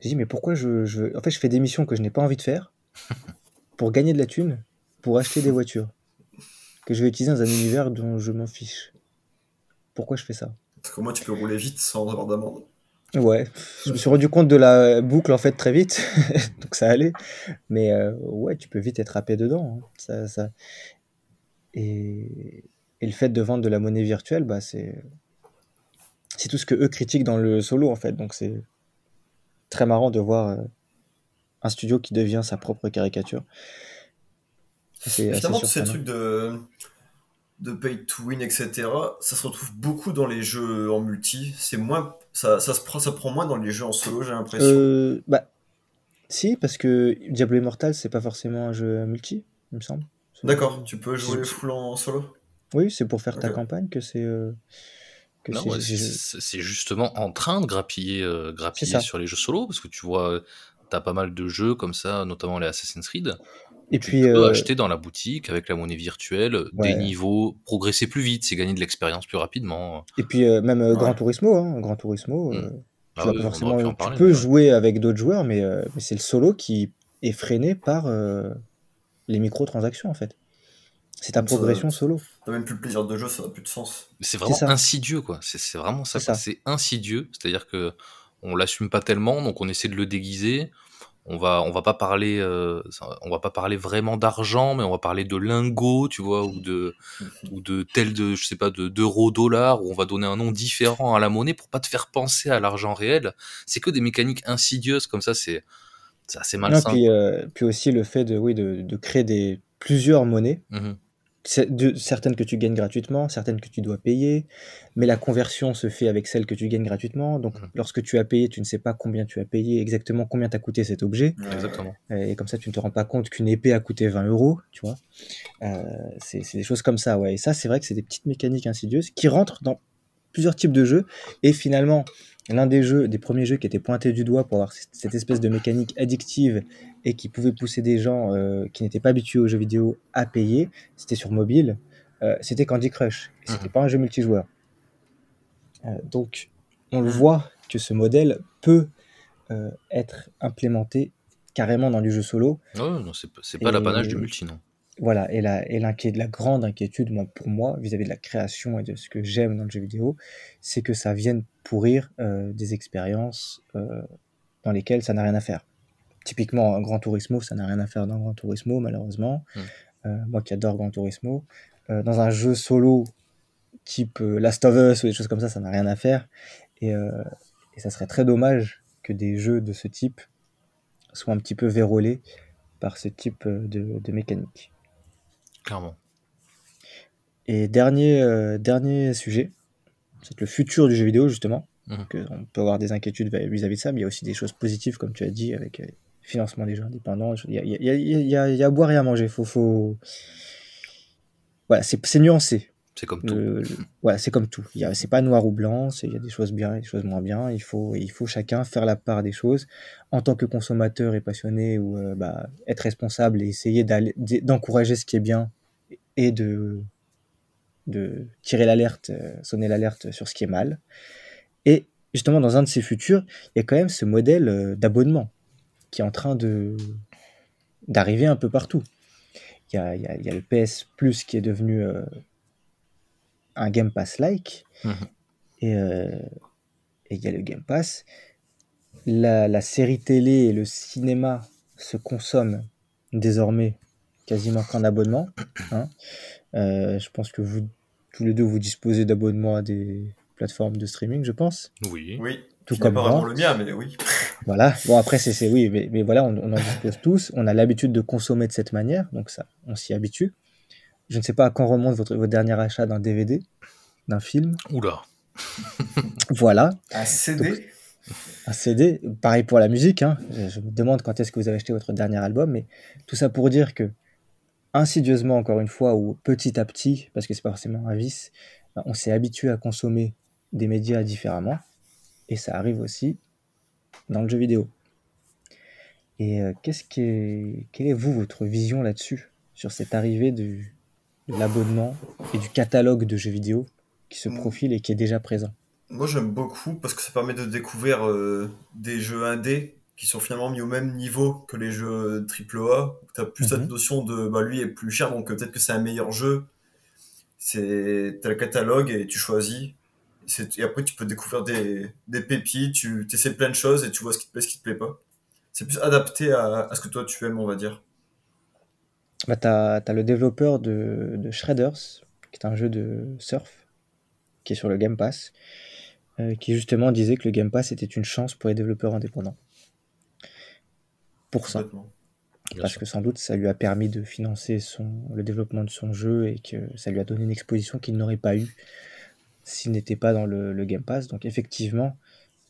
j'ai dit, mais pourquoi je, je. En fait, je fais des missions que je n'ai pas envie de faire pour gagner de la thune, pour acheter des voitures que je vais utiliser dans un univers dont je m'en fiche. Pourquoi je fais ça? Parce que moi, tu peux rouler vite sans avoir d'amende. Ouais, je me suis rendu compte de la boucle en fait très vite, donc ça allait. Mais euh, ouais, tu peux vite être happé dedans. hein. Ça, ça... Et... et le fait de vendre de la monnaie virtuelle, bah c'est c'est tout ce que eux critiquent dans le solo en fait. Donc c'est très marrant de voir euh, un studio qui devient sa propre caricature. C'est Finalement, tous ces trucs de, de pay to win, etc., ça se retrouve beaucoup dans les jeux en multi. C'est moins, ça, ça, se prend, ça prend moins dans les jeux en solo, j'ai l'impression. Euh, bah si, parce que Diablo Immortal c'est pas forcément un jeu multi, il me semble. D'accord, tu peux jouer full en solo? Oui, c'est pour faire ta campagne que c'est euh, c'est- ouais, c'est- justement en train de grappiller, euh, grappiller sur les jeux solo, parce que tu vois, t'as pas mal de jeux comme ça, notamment les Assassin's Creed. Et Tu puis, peux euh, acheter dans la boutique avec la monnaie virtuelle Ouais. des niveaux, progresser plus vite, c'est gagner de l'expérience plus rapidement. et puis euh, même euh, Ouais. Gran Turismo, hein, Gran Turismo, euh, Mm. tu Ah forcément, tu parler, peux mais jouer avec d'autres joueurs, mais, euh, mais c'est le solo qui est freiné par euh, les microtransactions en fait. C'est ta ça, progression solo. T'as même plus le plaisir de jeu, ça n'a plus de sens. C'est vraiment ça. insidieux, quoi. C'est vraiment ça. C'est quoi. ça. C'est insidieux, c'est-à-dire que on l'assume pas tellement, donc on essaie de le déguiser. On va, on va pas parler, euh, on va pas parler vraiment d'argent, mais on va parler de lingots, tu vois, ou de, ou de tel de, je sais pas, de d'euros, dollars, où on va donner un nom différent à la monnaie pour pas te faire penser à l'argent réel. C'est que des mécaniques insidieuses comme ça, c'est, c'est assez Non, malsain. puis, euh, puis aussi le fait de, oui, de, de créer des, plusieurs monnaies, Mhm. C'est- de- certaines que tu gagnes gratuitement, certaines que tu dois payer, mais la conversion se fait avec celles que tu gagnes gratuitement. Donc Mhm. lorsque tu as payé, tu ne sais pas combien tu as payé, exactement combien t'a coûté cet objet. Exactement. Et comme ça, tu ne te rends pas compte qu'une épée a coûté 20 euros, tu vois. Euh, c'est des choses comme ça, ouais. Et ça, c'est vrai que c'est des petites mécaniques insidieuses qui rentrent dans plusieurs types de jeux. Et finalement, l'un des jeux, des premiers jeux qui était pointé du doigt pour avoir cette espèce de mécanique addictive et qui pouvait pousser des gens euh, qui n'étaient pas habitués aux jeux vidéo à payer, c'était sur mobile. Euh, c'était Candy Crush. C'était Mhm. pas un jeu multijoueur. Euh, donc, on le voit que ce modèle peut être implémenté carrément dans du jeu solo. Ouais, non, c'est pas- pas l'apanage du multi, non. Voilà, et la, et l'inquié- la grande inquiétude moi, pour moi vis-à-vis de la création et de ce que j'aime dans le jeu vidéo, c'est que ça vienne pourrir des expériences dans lesquelles ça n'a rien à faire. Typiquement, un Gran Turismo, ça n'a rien à faire dans Gran Turismo, malheureusement. Mm. Euh, moi qui adore Gran Turismo. Euh, dans un jeu solo type euh, Last of Us ou des choses comme ça, ça n'a rien à faire. Et, et ça serait très dommage que des jeux de ce type soient un petit peu vérolés par ce type de, de mécanique. Clairement. Et dernier, euh, dernier sujet, c'est le futur du jeu vidéo, justement, que on peut avoir des inquiétudes vis- vis-à-vis de ça, mais il y a aussi des choses positives, comme tu as dit, avec financement des jeux indépendants. Il y a, y y y à boire et à manger. Faut, faut... Voilà, c'est nuancé. C'est comme tout. Le- le- voilà, c'est comme tout. C'est pas noir ou blanc, il y a des choses bien et des choses moins bien. Il faut, il faut chacun faire la part des choses. En tant que consommateur et passionné, ou euh, bah, être responsable et essayer d'encourager ce qui est bien et de, de tirer l'alerte, euh, sonner l'alerte sur ce qui est mal. Et justement, dans un de ces futurs, il y a quand même ce modèle euh, d'abonnement qui est en train de d'arriver un peu partout. Il y a, il y a- il y a le PS Plus qui est devenu euh, un Game Pass-like. Mhm. Et, euh, et il y a le Game Pass. La, la série télé et le cinéma se consomment désormais quasiment qu'en abonnement. hein. Euh, je pense que vous, tous les deux, vous disposez d'abonnements à des plateformes de streaming, je pense. Oui. Oui, Tout n'est comme pas moi. le mien, mais oui. Voilà. Bon, après, c'est, c'est oui, mais, mais voilà, on, on en dispose tous. On a l'habitude de consommer de cette manière, donc ça, on s'y habitue. Je ne sais pas à quand remonte votre, votre dernier achat d'un DVD, d'un film. Oula. Voilà. Un CD Un CD, pareil pour la musique. hein. Je, je me demande quand est-ce que vous avez acheté votre dernier album, mais tout ça pour dire que, insidieusement, encore une fois, ou petit à petit, parce que c'est pas forcément un vice, on s'est habitué à consommer des médias différemment, et ça arrive aussi dans le jeu vidéo. Et euh, qu'est-ce qui est, quelle est vous votre vision là-dessus, sur cette arrivée du, de l'abonnement et du catalogue de jeux vidéo qui se Mm. profile et qui est déjà présent? Moi, j'aime beaucoup parce que ça permet de découvrir euh, des jeux indés qui sont finalement mis au même niveau que les jeux AAA. Tu as plus Mhm. cette notion de bah, lui est plus cher, donc euh, peut-être que c'est un meilleur jeu. C'est t'as le catalogue et tu choisis. Et après, tu peux découvrir des, des pépites, tu essaies plein de choses et tu vois ce qui te plaît, ce qui te plaît pas. C'est plus adapté à, à, ce que toi tu aimes, on va dire. Bah, tu as, le développeur de, de, Shredders, qui est un jeu de surf, qui est sur le Game Pass, euh, qui justement disait que le Game Pass était une chance pour les développeurs indépendants. Pour ça. Parce que sans doute ça lui a permis de financer son, le développement de son jeu et que ça lui a donné une exposition qu'il n'aurait pas eu s'il n'était pas dans le, Game Pass. Donc effectivement,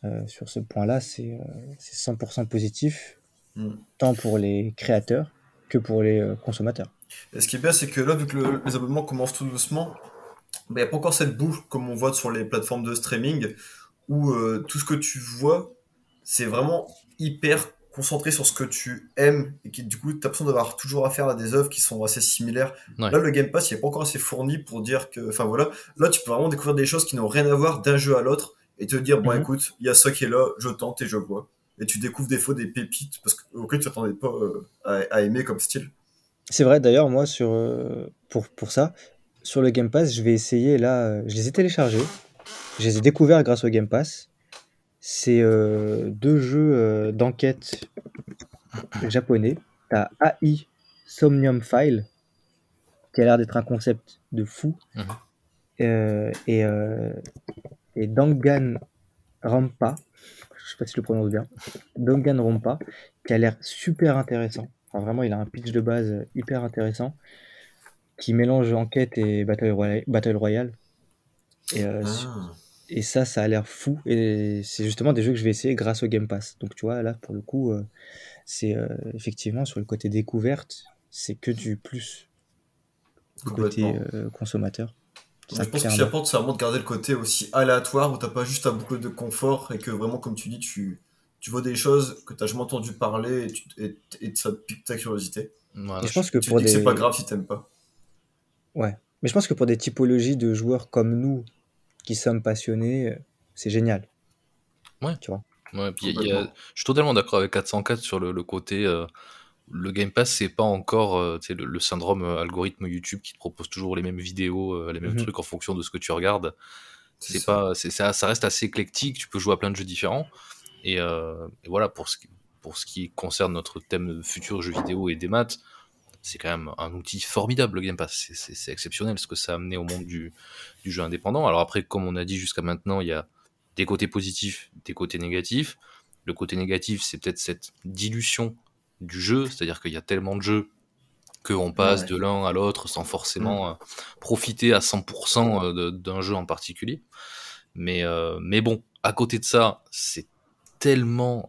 euh, sur ce point-là, c'est 100% euh, positif, mm. tant pour les créateurs que pour les euh, consommateurs. Et ce qui est bien, c'est que là, vu que les abonnements commencent tout doucement, il n'y a pas encore cette boucle comme on voit sur les plateformes de streaming, où tout ce que tu vois, c'est vraiment hyper concentré sur ce que tu aimes et qui du coup tu as l'impression d'avoir toujours affaire à des œuvres qui sont assez similaires. Là le Game Pass il est pas encore assez fourni pour dire que enfin voilà, là tu peux vraiment découvrir des choses qui n'ont rien à voir d'un jeu à l'autre et te dire bon mhm. écoute, il y a ça qui est là, je tente et je vois et tu découvres des fois des pépites parce que auquel tu t'attendais pas euh, à, aimer comme style. C'est vrai d'ailleurs moi sur euh, pour pour ça sur le Game Pass, je vais essayer là, euh, je les ai téléchargés, je les ai découverts grâce au Game Pass c'est euh, deux jeux euh, d'enquête japonais. T'as AI Somnium File, qui a l'air d'être un concept de fou. Mhm. Euh, et, et Dangan Rampa, je sais pas si je le prononce bien, Dangan Rampa, qui a l'air super intéressant. Enfin, vraiment, il a un pitch de base hyper intéressant, qui mélange enquête et Battle Royale. Battle Royale. Et, ah. Et ça, ça a l'air fou. Et c'est justement des jeux que je vais essayer grâce au Game Pass. Donc tu vois, là, pour le coup, euh, c'est euh, effectivement sur le côté découverte, c'est que du plus du côté euh, consommateur. je pense que ce qui apporte, c'est vraiment de garder le côté aussi aléatoire où t'as pas juste un boucle de confort et que vraiment, comme tu dis, tu, tu vois des choses que tu n'as jamais entendu parler et, tu, et, ça pique ta curiosité. je pense que pour des... c'est pas grave si t'aimes pas. Ouais. Mais je pense que pour des typologies de joueurs comme nous, qui sommes passionnés, c'est génial. Ouais. Tu vois. Ouais, puis je suis totalement d'accord avec 404 sur le, côté. Euh, le Game Pass, c'est pas encore euh, le, le, syndrome euh, algorithme YouTube qui te propose toujours les mêmes vidéos, les mêmes mhm. trucs en fonction de ce que tu regardes. C'est pas, c'est ça, ça reste assez éclectique. Tu peux jouer à plein de jeux différents. Et, et voilà pour ce qui, pour ce qui concerne notre thème de futur jeux vidéo et des maths, c'est quand même un outil formidable, le Game Pass. C'est exceptionnel ce que ça a amené au monde du, jeu indépendant. Alors après, comme on a dit jusqu'à maintenant, il y a des côtés positifs, des côtés négatifs. Le côté négatif, c'est peut-être cette dilution du jeu, c'est-à-dire qu'il y a tellement de jeux qu'on passe de l'un à l'autre sans forcément mm. euh, profiter à 100% euh, d'un jeu en particulier. Mais, euh, mais bon, à côté de ça, c'est tellement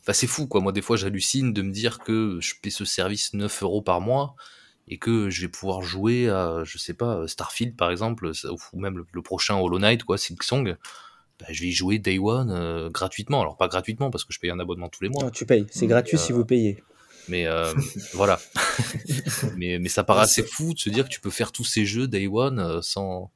Enfin, c'est fou, quoi. Moi, des fois, j'hallucine de me dire que je paie ce service 9 euros par mois et que je vais pouvoir jouer à, je sais pas, Starfield, par exemple, ou même le, prochain Hollow Knight, quoi, Silksong. Bah, je vais y jouer Day One euh, gratuitement. Alors, pas gratuitement parce que je paye un abonnement tous les mois. Non, tu payes. C'est gratuit si vous payez. Mais euh, voilà. mais, mais ça paraît assez fou de se dire que tu peux faire tous ces jeux Day One euh, sans,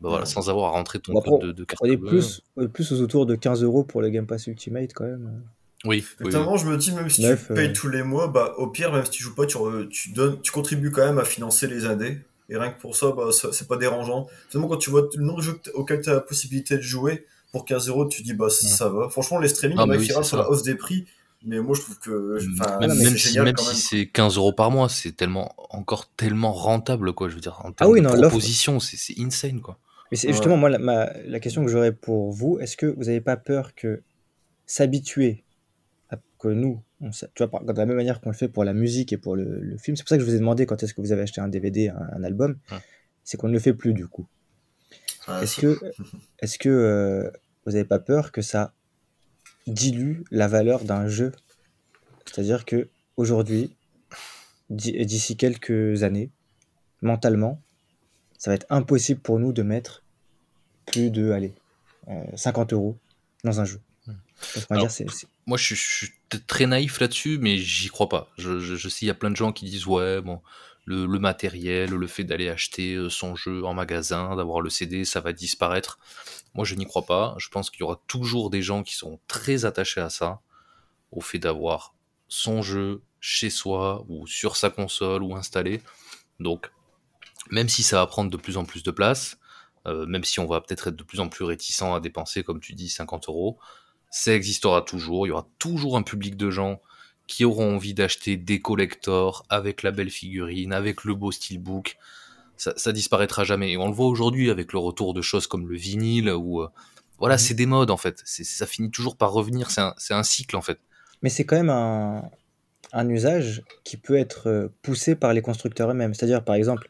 bah voilà, sans avoir à rentrer ton code de, de carte. On est, plus, on est plus aux autours de 15 euros pour le Game Pass Ultimate quand même. Oui. Notamment, je me dis, même si tu payes euh, tous les mois, bah, au pire, même si tu joues pas, tu, tu, donnes, tu contribues quand même à financer les AD. Et rien que pour ça, bah, c'est pas dérangeant. Finalement, quand tu vois le nombre de jeux auxquels tu as la possibilité de jouer, pour 15 euros, tu dis, bah, ça va. Franchement, les streaming, on va sur la hausse des prix. Mais moi, je trouve que. Même, même si, même si c'est 15 euros par mois, c'est tellement, encore tellement rentable, quoi. Je veux dire, en ah oui, non, proposition, c'est insane, quoi. Mais c'est justement, moi, la, la question que j'aurais pour vous, est-ce que vous n'avez pas peur que s'habituer que nous, tu vois, de la même manière qu'on le fait pour la musique et pour le, film, c'est pour ça que je vous ai demandé quand est-ce que vous avez acheté un DVD, un, album, c'est qu'on ne le fait plus du coup. est-ce que, est-ce que euh, vous n'avez pas peur que ça dilue la valeur d'un jeu? C'est-à-dire que aujourd'hui, d'ici quelques années, mentalement, ça va être impossible pour nous de mettre plus de allez, 50 euh, euros dans un jeu. Moi, je, suis très naïf là-dessus, mais j'y crois pas. Je, sais, il y a plein de gens qui disent ouais, bon, le, matériel, le fait d'aller acheter euh, son jeu en magasin, d'avoir le CD, ça va disparaître. Moi, je n'y crois pas. Je pense qu'il y aura toujours des gens qui sont très attachés à ça, au fait d'avoir son jeu chez soi ou sur sa console ou installé. Donc, même si ça va prendre de plus en plus de place, euh, même si on va peut-être être de plus en plus réticent à dépenser, comme tu dis, 50 euros, ça existera toujours. Il y aura toujours un public de gens qui auront envie d'acheter des collectors avec la belle figurine, avec le beau steelbook. Ça, ça disparaîtra jamais. Et on le voit aujourd'hui avec le retour de choses comme le vinyle ou euh, voilà, Mhm. c'est des modes en fait. Ça finit toujours par revenir. C'est un, cycle en fait. Mais c'est quand même un, un usage qui peut être euh, poussé par les constructeurs eux-mêmes. C'est-à-dire, par exemple,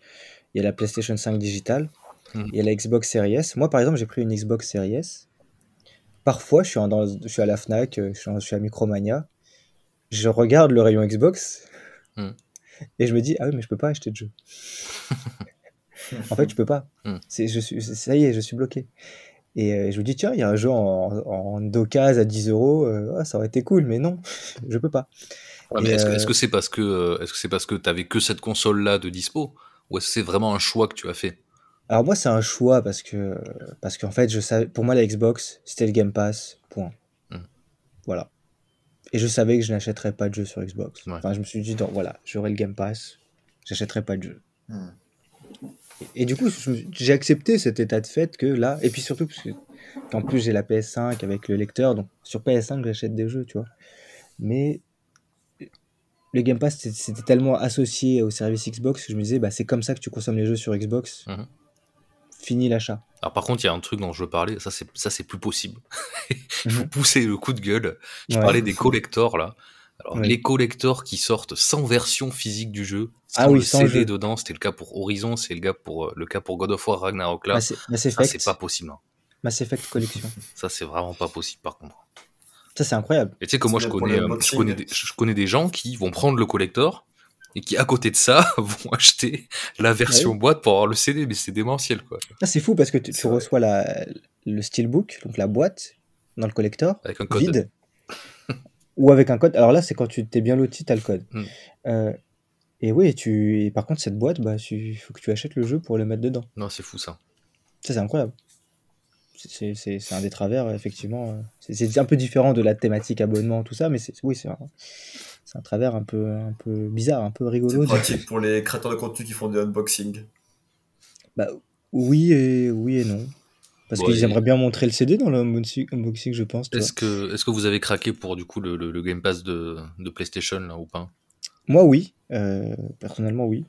il y a la PlayStation 5 digitale, Mhm. il y a la Xbox Series S. Moi, par exemple, j'ai pris une Xbox Series S. Parfois, je suis, en- dans- je suis à la Fnac, euh, je suis, à Micromania, je regarde le rayon Xbox Mhm. et je me dis, ah oui, mais je peux pas acheter de jeu. En fait, je peux pas. C'est, je suis, ça y est, je suis bloqué. Et euh, je me dis, tiens, il y a un jeu en, en d'occasion à 10 euros, euh, ah, ça aurait été cool, mais non, je peux pas. Ouais, est-ce, que- est-ce que c'est parce que est-ce que c'est parce que t'avais que cette console là de dispo ou est-ce que c'est vraiment un choix que tu as fait? Alors moi, c'est un choix parce que parce qu'en fait, je savais, pour moi, la Xbox, c'était le Game Pass, point. Hmm. Voilà. Et je savais que je n'achèterais pas de jeu sur Xbox. Ouais. Enfin, je me suis dit, non, voilà, j'aurai le Game Pass, j'achèterai pas de jeu. Hmm. Et, et du coup, j'ai accepté cet état de fait que là, et puis surtout parce que qu'en plus j'ai la PS5 avec le lecteur, donc sur PS5 j'achète des jeux, tu vois. Mais le Game Pass c'était- tellement associé au service Xbox que je me disais, bah, c'est comme ça que tu consommes les jeux sur Xbox. Mhm. Fini l'achat. Alors par contre, il y a un truc dont je veux parler, ça c'est ça c'est plus possible. Il faut Mhm. pousser le coup de gueule. Je Ouais. parlais des collectors là. Alors Ouais. les collectors qui sortent sans version physique du jeu, sans Ah oui, le sans CD jeu. dedans, c'était le cas pour Horizon, c'est le cas pour euh, le cas pour God of War Ragnarok là. Mass, Mass Ça Effect, c'est pas possible. hein. Mass Effect Collection. Ça c'est vraiment pas possible par contre. Ça c'est incroyable. Et tu sais que moi C'est je connais, euh, je connais, des, je connais des gens qui vont prendre le collector et qui à côté de ça vont acheter la version boîte pour avoir le CD, mais c'est démentiel quoi. Ah, c'est fou parce que tu, reçois la, le steelbook, donc la boîte, dans le collector, Avec un code. vide, ou avec un code. Alors là, c'est quand tu t'es bien loti, t'as le code. Hmm. Euh, et oui, tu, et par contre, cette boîte, bah, il faut que tu achètes le jeu pour le mettre dedans. Non, c'est fou ça. Ça, c'est incroyable. C'est- un des travers, effectivement. euh, C'est un peu différent de la thématique abonnement, tout ça, mais oui, c'est un, c'est un travers un peu, un peu bizarre, un peu rigolo. C'est pratique pour les créateurs de contenu qui font des unboxing. Bah, oui et, oui et non. Parce qu'ils aimeraient bien montrer le CD dans l'unboxing, unboxing, je pense. Est-ce que, est-ce que vous avez craqué pour du coup le, le- le Game Pass de, de PlayStation là ou pas? Moi, oui. Euh, personnellement, oui.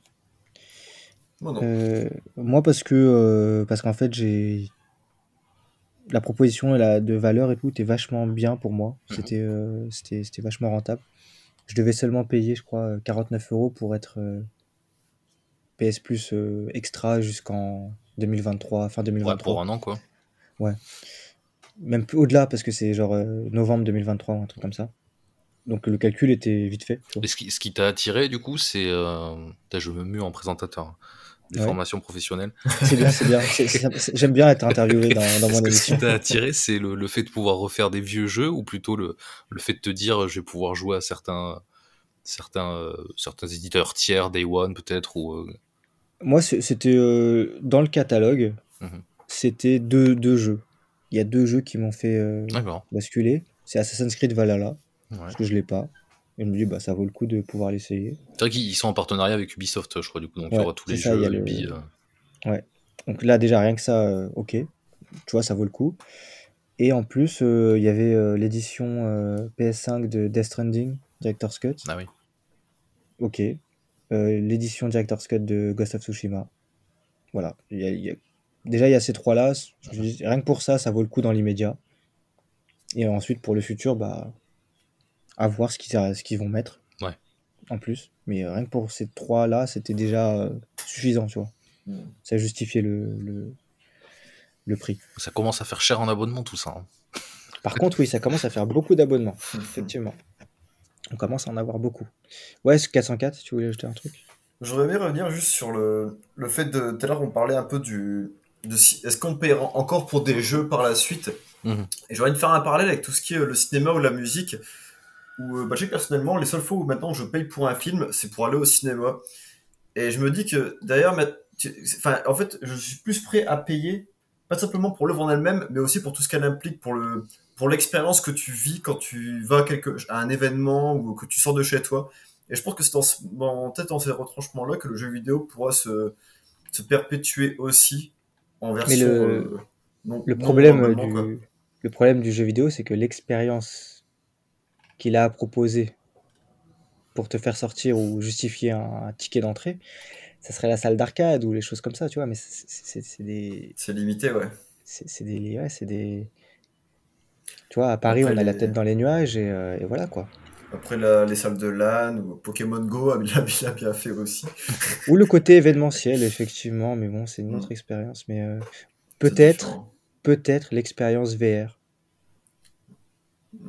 Moi non. Euh, moi, parce que euh, parce qu'en fait, j'ai la proposition et la, de valeur et tout était vachement bien pour moi. Mhm. C'était euh, c'était c'était vachement rentable. Je devais seulement payer, je crois, 49 euros pour être euh, PS Plus euh, extra jusqu'en 2023, fin Ouais, 2023. pour un an quoi. Même plus au-delà, parce que c'est genre euh, novembre 2023 ou un truc comme ça. Donc le calcul était vite fait. Et ce qui, t'a attiré du coup, c'est. Euh... Je me mue en présentateur. Des Ouais. formations professionnelles. C'est bien, c'est bien. J'aime bien être interviewé dans, dans mon que ce émission. qui t'a attiré, c'est le, le fait de pouvoir refaire des vieux jeux ou plutôt le, le fait de te dire je vais pouvoir jouer à certains, certains, euh, certains éditeurs tiers, Day One peut-être ou. euh, Moi, c'était euh, dans le catalogue, Mhm. c'était deux, deux jeux. Il y a deux jeux qui m'ont fait basculer. C'est Assassin's Creed Valhalla, Ouais. parce que je l'ai pas. Et je me dis, bah, ça vaut le coup de pouvoir l'essayer. C'est vrai qu'ils sont en partenariat avec Ubisoft, je crois, du coup. Donc il y Ouais, aura tous les ça, jeux le- Ubi. euh. Donc là, déjà, rien que ça, euh, ok. Tu vois, ça vaut le coup. Et en plus, euh, il y avait l'édition euh, PS5 de Death Stranding, Director's Cut. Ah oui. Ok. L'édition Director's Cut de Ghost of Tsushima. Voilà. Il y a- il y a- Déjà, il y a ces trois-là. Rien que pour ça, ça vaut le coup dans l'immédiat. Et ensuite, pour le futur, bah, à voir ce qu'ils ce qu'ils vont mettre. Ouais. En plus. Mais euh, rien que pour ces trois-là, c'était déjà euh, suffisant, tu vois. Hmm. Ça justifiait le, le, le prix. Ça commence à faire cher en abonnement tout ça. hein. Par contre, oui, ça commence à faire beaucoup d'abonnements. Effectivement. On commence à en avoir beaucoup. Ouais, ce 404, tu voulais ajouter un truc J'aurais aimé revenir juste sur le, le fait de. Tout à l'heure, on parlait un peu du. De si, Est-ce qu'on paye encore pour des jeux par la suite? Mhm. Et j'aurais envie de faire un parallèle avec tout ce qui est euh, le cinéma ou la musique. Où, euh, bah, je sais personnellement, les seules fois où maintenant je paye pour un film, c'est pour aller au cinéma. Et je me dis que d'ailleurs, enfin, en fait, je suis plus prêt à payer, pas simplement pour l'œuvre en elle-même, mais aussi pour tout ce qu'elle implique, pour le, pour l'expérience que tu vis quand tu vas à, quelque, à un événement ou que tu sors de chez toi. Et je pense que c'est dans, peut-être dans ces retranchements-là que le jeu vidéo pourra se, se perpétuer aussi en Mais version le, euh, non, le problème euh, quoi. du, le problème du jeu vidéo, c'est que l'expérience qu'il a à proposer pour te faire sortir ou justifier un, un ticket d'entrée, ça serait la salle d'arcade ou les choses comme ça, tu vois. Mais c'est des, C'est limité, ouais. c'est des, ouais, c'est des, tu vois, à Paris, Après on a la tête dans les nuages et, euh, et voilà quoi. après la- les salles de LAN ou Pokémon Go, a bien, bien, bien fait aussi. Ou le côté événementiel, effectivement, mais bon, c'est une autre Hmm, expérience. Mais euh, peut-être, peut-être l'expérience VR,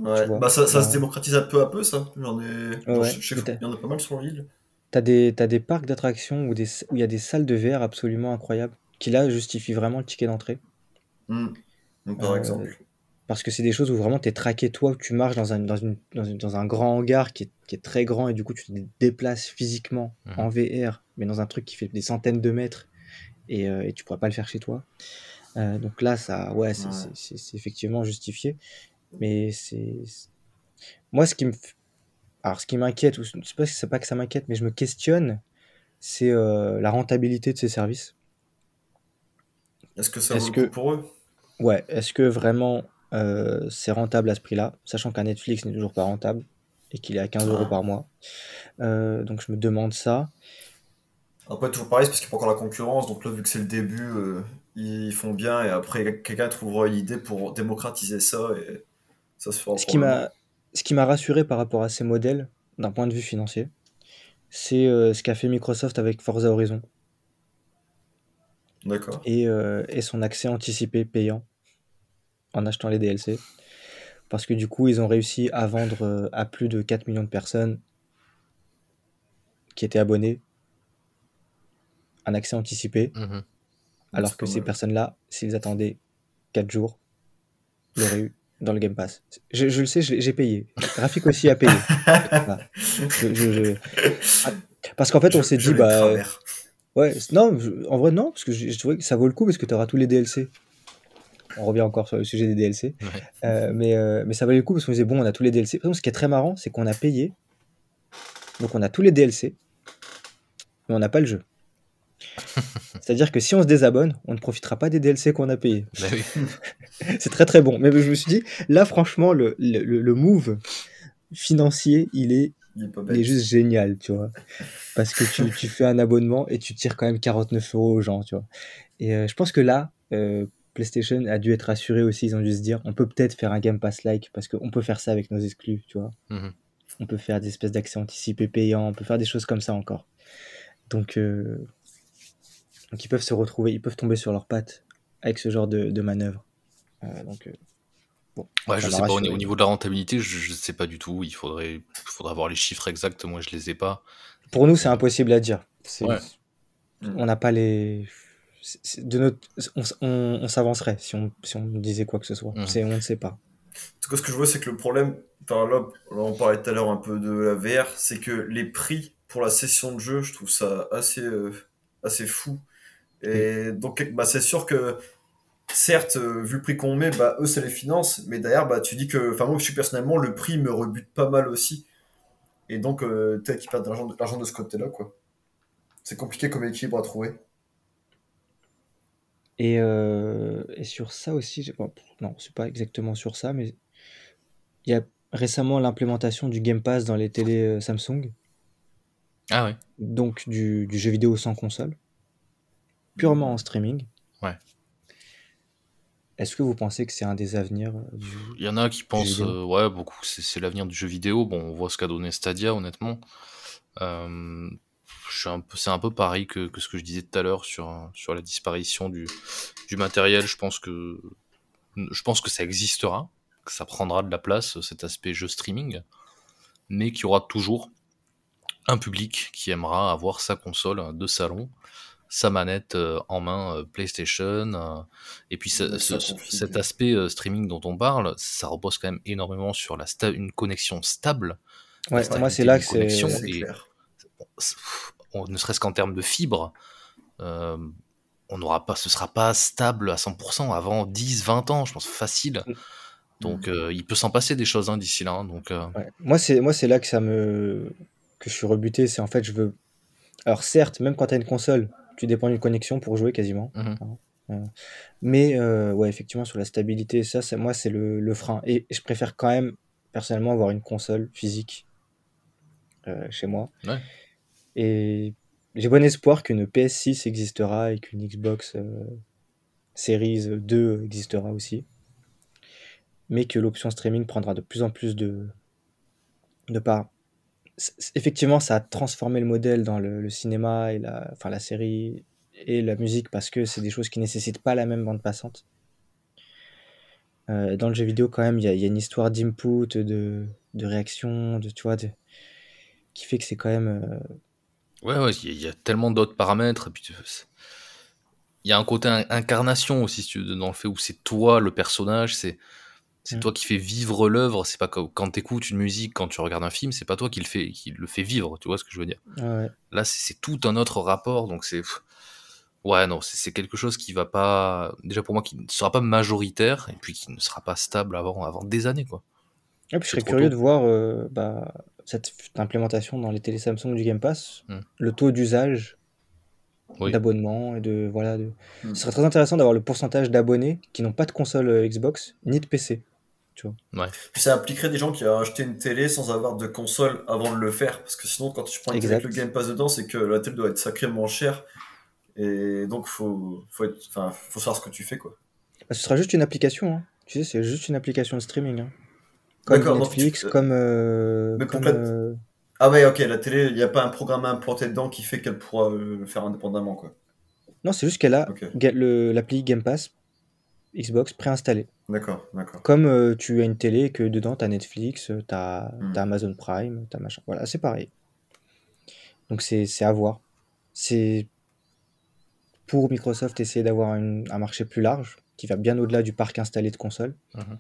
Ouais, bah ça, ça se démocratise un peu à peu, ça. Ouais. je je t'as, y en a pas mal sur l'île. t'as des, t'as des parcs d'attractions où des, où il y a des salles de VR absolument incroyables qui là justifient vraiment le ticket d'entrée. Donc, par Euh, exemple. parce que c'est des choses où vraiment tu es traqué, toi, où tu marches dans un, dans une, dans une- dans un grand hangar qui est, qui est très grand et du coup tu te déplaces physiquement Mhm. en VR, mais dans un truc qui fait des centaines de mètres et, euh, et tu pourras pas le faire chez toi. Euh, donc là, ça, ouais, c'est Ouais. c'est- c'est- c'est effectivement justifié. Mais c'est. Moi, ce qui me. Alors, ce qui m'inquiète, ou c'est pas, c'est pas que ça m'inquiète, mais je me questionne, c'est euh, la rentabilité de ces services. Est-ce que ça vaut le coup que. pour eux? Ouais, est-ce que vraiment euh, c'est rentable à ce prix-là, sachant qu'un Netflix n'est toujours pas rentable et qu'il est à 15 euros Ah. par mois? Euh, donc, je me demande ça. Après, toujours pareil, c'est parce qu'il n'y a pas encore la concurrence. Donc là, vu que c'est le début, ils font bien. Et après, quelqu'un trouvera une idée pour démocratiser ça. Et ça se fera Ce qui m'a ce qui m'a rassuré par rapport à ces modèles, d'un point de vue financier, c'est euh, ce qu'a fait Microsoft avec Forza Horizon D'accord. et, euh, et son accès anticipé payant en achetant les DLC. Parce que du coup, ils ont réussi à vendre euh, à plus de 4 millions de personnes qui étaient abonnées un accès anticipé, Mhm. Alors que ces personnes-là, s'ils attendaient 4 jours, l'auraient eu dans le Game Pass. Je, je le sais, j'ai payé. Graphique aussi a payé. Voilà. Je- je- je- Ah, Parce qu'en fait, on s'est dit, bah, travers. ouais, non, en vrai, non, parce que je, je trouvais que ça vaut le coup parce que tu auras tous les DLC. On revient encore sur le sujet des DLC. Ouais. Euh, mais, euh, mais ça valait le coup parce qu'on disait, bon, on a tous les DLC. Par exemple, ce qui est très marrant, c'est qu'on a payé. Donc, on a tous les DLC, mais on n'a pas le jeu. C'est-à-dire que si on se désabonne, on ne profitera pas des DLC qu'on a payés. Bah oui. C'est très très bon. Mais je me suis dit, là, franchement, le, le, le- move financier, il est, Il est il juste génial, tu vois. Parce que tu, tu fais un abonnement et tu tires quand même 49 euros aux gens, tu vois. Et euh, je pense que là, euh, PlayStation a dû être rassuré aussi. Ils ont dû se dire, on peut peut-être faire un Game Pass-like parce qu'on peut faire ça avec nos exclus, tu vois. Mhm. On peut faire des espèces d'accès anticipés payants, on peut faire des choses comme ça encore. Donc, euh, donc ils peuvent se retrouver, ils peuvent tomber sur leurs pattes avec ce genre de, de manœuvre. Euh, donc, euh, bon, Ouais, je sais pas, au, niveau de la rentabilité, je, je sais pas du tout. Il faudrait, il faudrait avoir les chiffres exacts. Moi, je les ai pas. Pour nous, c'est impossible à dire. Ouais. On n'a pas les. De notre... On, on- on s'avancerait si on, si on disait quoi que ce soit. C'est, on ne sait pas. En tout cas, ce que je vois, c'est que le problème, là, là, on parlait tout à l'heure un peu de la VR, c'est que les prix pour la session de jeu, je trouve ça assez, euh, assez fou. Et donc, bah, c'est sûr que, certes, euh, vu le prix qu'on met, bah, eux, ça les finance, mais derrière, bah, tu dis que, enfin, moi, je suis personnellement, le prix me rebute pas mal aussi. Et donc, euh, peut-être qu'ils perdent de l'argent de, l'argent de ce côté-là, quoi. C'est compliqué comme équilibre à trouver. Et, euh, et sur ça aussi, bon, non, c'est pas exactement sur ça, mais il y a récemment l'implémentation du Game Pass dans les télés euh, Samsung, Ah ouais. donc du, du jeu vidéo sans console, purement en streaming. Ouais. Est-ce que vous pensez que c'est un des avenirs du Il y en a qui pensent, euh, ouais, beaucoup, c'est l'avenir du jeu vidéo. Bon, on voit ce qu'a donné Stadia, honnêtement. Euh, c'est un peu pareil que, que ce que je disais tout à l'heure sur, sur la disparition du, du matériel. Je pense que, je pense que ça existera, que ça prendra de la place, cet aspect jeu streaming, mais qu'il y aura toujours un public qui aimera avoir sa console de salon, sa manette euh, en main euh, PlayStation, euh, et puis ce- ce- cet aspect euh, streaming dont on parle, ça repose quand même énormément sur la sta- une connexion stable, Ouais, moi c'est là que c'est. Clair. on- ne serait-ce qu'en termes de fibres, euh, on n'aura pas, ce sera pas stable à 100% avant 10, 20 ans, je pense facile. Donc euh, il peut s'en passer des choses hein, d'ici là. hein, donc euh, Ouais. Moi c'est moi c'est là que ça me que je suis rebuté, c'est en fait je veux. Alors certes, même quand tu as une console, tu dépends d'une connexion pour jouer quasiment. Mhm. hein. mais ouais, effectivement, sur la stabilité, ça, c'est moi, c'est le, le frein. Et, je préfère quand même, personnellement, avoir une console physique chez moi. Et j'ai bon espoir qu'une PS6 existera et qu'une Xbox Series 2 existera aussi. Mais que l'option streaming prendra de plus en plus de, de part. Effectivement, ça a transformé le modèle dans le, cinéma et la, enfin, la série et la musique parce que c'est des choses qui nécessitent pas la même bande passante. Euh, dans le jeu vidéo, quand même, il y, a une histoire d'input, de, de réaction, de, tu vois, qui fait que c'est quand même. Euh, ouais, ouais, il y, a tellement d'autres paramètres. il y a un côté incarnation aussi, dans le fait où c'est toi le personnage, c'est c'est mm. toi qui fais vivre l'œuvre. C'est pas quand tu écoutes une musique, quand tu regardes un film, c'est pas toi qui le fait, qui le fait vivre. Tu vois ce que je veux dire Là, c'est tout un autre rapport. Donc c'est ouais, non, c'est quelque chose qui va pas déjà pour moi qui ne sera pas majoritaire et puis qui ne sera pas stable avant avant des années quoi. puis je serais curieux de voir euh, bah, cette implémentation dans les télé Samsung du Game Pass, mm. le taux d'usage d'abonnement et de voilà. De... Mm. Ce serait très intéressant d'avoir le pourcentage d'abonnés qui n'ont pas de console euh, Xbox ni de PC. Tu vois. ça impliquerait des gens qui ont acheté une télé sans avoir de console avant de le faire. Parce que sinon, quand tu prends une télé avec le Game Pass dedans, c'est que la télé doit être sacrément chère. Et donc, faut, faut, être, faut savoir ce que tu fais. quoi. Bah, ce sera juste une application. Hein. Tu sais, c'est juste une application de streaming. Hein. Comme Netflix, comme. Euh, euh, ah ouais, ok, la télé, il n'y a pas un programme implanté dedans qui fait qu'elle pourra le faire indépendamment. quoi. Non, c'est juste qu'elle a l'appli Game Pass Xbox préinstallé. D'accord, d'accord. Comme euh, tu as une télé que dedans, tu as Netflix, tu as, hmm. Amazon Prime, tu as machin. Voilà, c'est pareil. Donc c'est à voir. C'est pour Microsoft essayer d'avoir un marché plus large, qui va bien au-delà du parc installé de consoles, mhm.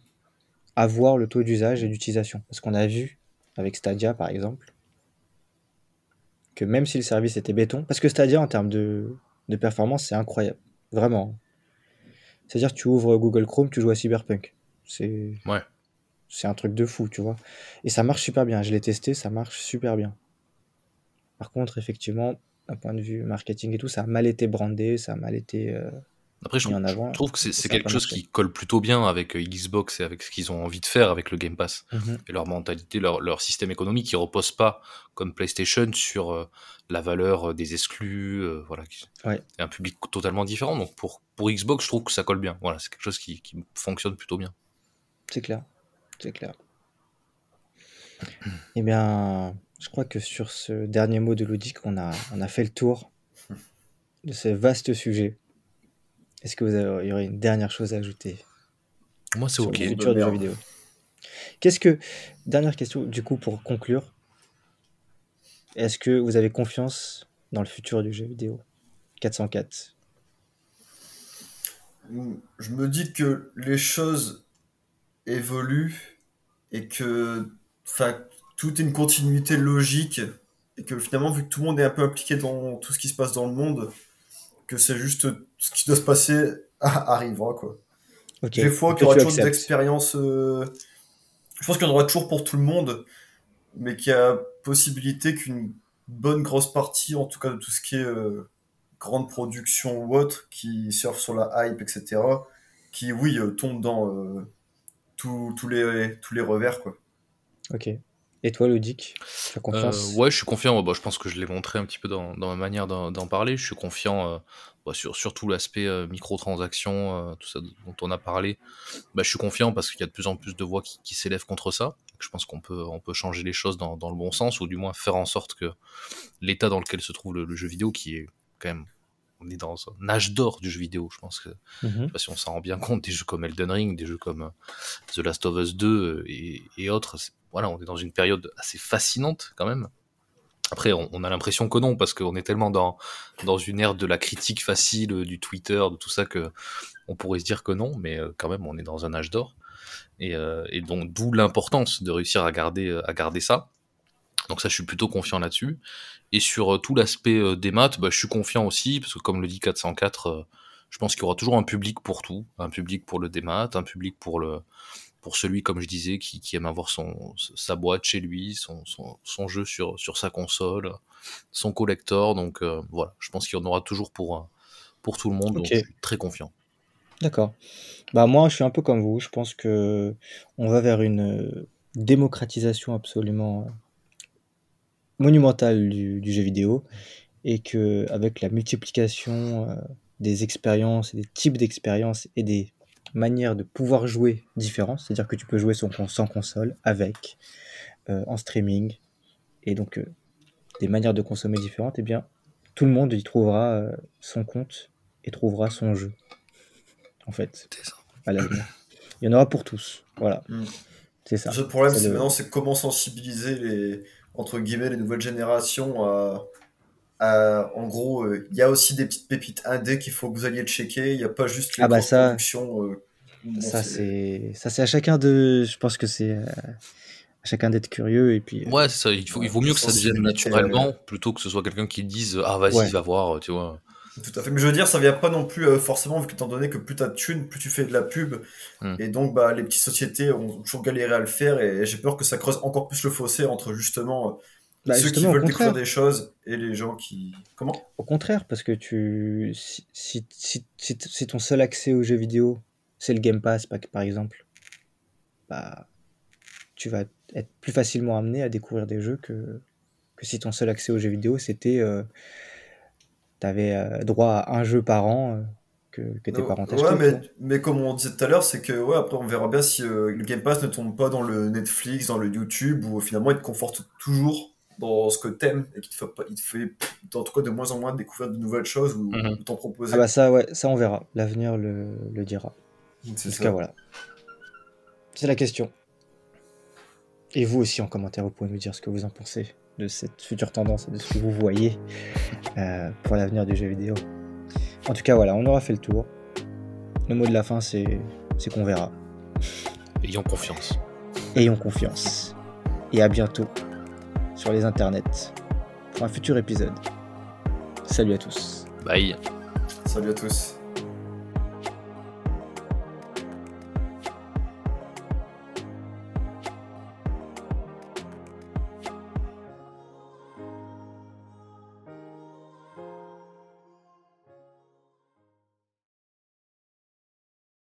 à voir le taux d'usage et d'utilisation. Parce qu'on a vu, avec Stadia par exemple, que même si le service était béton, parce que Stadia en termes de, de performance, c'est incroyable. Vraiment. C'est-à-dire que tu ouvres Google Chrome, tu joues à Cyberpunk. C'est ouais. c'est un truc de fou, tu vois. Et ça marche super bien. Je l'ai testé, ça marche super bien. Par contre, effectivement, d'un point de vue marketing et tout, ça a mal été brandé, ça a mal été euh, après, je, trouve que c'est quelque chose qui colle plutôt bien avec euh, Xbox et avec ce qu'ils ont envie de faire avec le Game Pass mhm. et leur mentalité, leur, système économique qui repose pas comme PlayStation sur euh, la valeur euh, des exclus, voilà, un public totalement différent. Donc pour, pour Xbox, je trouve que ça colle bien. Voilà, c'est quelque chose qui, fonctionne plutôt bien. C'est clair, c'est clair. eh bien, je crois que sur ce dernier mot de Ludic, on a, on a fait le tour de ce vaste sujet. Est-ce que vous avez, y aurait une dernière chose à ajouter Moi, c'est ok. vidéo? Qu'est-ce que dernière question du coup pour conclure Est-ce que vous avez confiance dans le futur du jeu vidéo? 404 Je me dis que les choses évoluent et que tout est une continuité logique et que finalement vu que tout le monde est un peu impliqué dans tout ce qui se passe dans le monde, que c'est juste ce qui doit se passer arrivera quoi. Des fois qu'il y aura toujours des expériences. Euh, je pense qu'il y en aura toujours pour tout le monde, mais qu'il y a possibilité qu'une bonne grosse partie, en tout cas de tout ce qui est euh, grande production ou autre, qui surfe sur la hype, etc., qui oui euh, tombe dans tous les tous les revers quoi. Ok. Et toi, Ludic, tu as confiance Ouais, je suis confiant. Bah, je pense que je l'ai montré un petit peu dans, ma manière d'en parler. Je suis confiant bah, sur, tout l'aspect euh, microtransactions, euh, tout ça dont on a parlé. Bah, je suis confiant parce qu'il y a de plus en plus de voix qui, s'élèvent contre ça. Je pense qu'on peut, on peut changer les choses dans, le bon sens, ou du moins faire en sorte que l'état dans lequel se trouve le, jeu vidéo, qui est quand même on est dans un âge d'or du jeu vidéo. Je pense que, je sais pas si on s'en rend bien compte, des jeux comme Elden Ring, des jeux comme euh, The Last of Us 2 et, et autres. Voilà, on est dans une période assez fascinante quand même. Après, on, a l'impression que non, parce qu'on est tellement dans, dans une ère de la critique facile, euh, du Twitter, de tout ça, que on pourrait se dire que non, mais euh, quand même, on est dans un âge d'or. Et, euh, et, donc, d'où l'importance de réussir à garder, à garder ça. Donc ça, je suis plutôt confiant là-dessus. Et sur tout l'aspect des maths, bah, je suis confiant aussi, parce que comme le dit 404, je pense qu'il y aura toujours un public pour tout. Un public pour le démat, un public pour le, pour celui, comme je disais, qui, aime avoir son, sa boîte chez lui, son, son, jeu sur, sur sa console, son collector. Donc euh, voilà, je pense qu'il y en aura toujours pour, pour tout le monde. Donc je suis très confiant. D'accord. Bah moi, je suis un peu comme vous. Je pense que on va vers une euh, démocratisation absolument euh, monumentale du, du jeu vidéo et que avec la multiplication euh, des expériences et des types d'expériences et des manières de pouvoir jouer différentes, c'est-à-dire que tu peux jouer sans, con- sans console, avec, euh, en streaming, et donc euh, des manières de consommer différentes, eh bien tout le monde y trouvera son compte et trouvera son jeu, en fait, à. Il y en aura pour tous, voilà, Mm. c'est ça. Le seul problème, C'est c'est le- maintenant, c'est comment sensibiliser les, entre guillemets, les nouvelles générations à, à- en gros, euh, il y a aussi des petites pépites indé qu'il faut que vous alliez checker. Il n'y a pas juste les Ah bah ça- productions. euh, bon, Ça c'est ça c'est à chacun de je pense que c'est euh, à chacun d'être curieux et puis euh, Ouais, c'est ça. Il, faut, il vaut mieux que ça devienne naturellement plutôt que ce soit quelqu'un qui dise Ah, vas-y, Ouais. va voir, tu vois. Tout à fait. Mais je veux dire, ça vient pas non plus euh, forcément, vu qu'étant donné que plus t'as de thunes, plus tu fais de la pub. Hmm. Et donc, bah, les petites sociétés ont toujours galéré à le faire. Et j'ai peur que ça creuse encore plus le fossé entre justement euh, bah, ceux qui veulent découvrir des choses et les gens qui. Comment? Au contraire parce que tu si, si, si, si, si ton seul accès aux jeux vidéo c'est le Game Pass par, par exemple bah tu vas être plus facilement amené à découvrir des jeux que que si ton seul accès aux jeux vidéo c'était euh, t'avais euh, droit à un jeu par an euh, que, que tes Non, parents Ouais, t'achetaient mais, quoi. mais comme on disait tout à l'heure, c'est que ouais, après on verra bien si euh, le Game Pass ne tombe pas dans le Netflix, dans le YouTube, où finalement il te conforte toujours dans ce que t'aimes et qui te fait, pas, il te fait en tout cas de moins en moins découvrir de nouvelles choses ou, Mhm. ou t'en proposer. ah bah ça ouais ça on verra l'avenir le, le dira c'est En tout ça. cas, voilà. C'est la question. Et vous aussi, en commentaire, vous pouvez nous dire ce que vous en pensez de cette future tendance et de ce que vous voyez euh, pour l'avenir du jeu vidéo. En tout cas, voilà, on aura fait le tour. Le mot de la fin, c'est c'est qu'on verra. Ayons confiance. Ayons confiance. Et à bientôt sur les internets pour un futur épisode. Salut à tous. Bye. Salut à tous.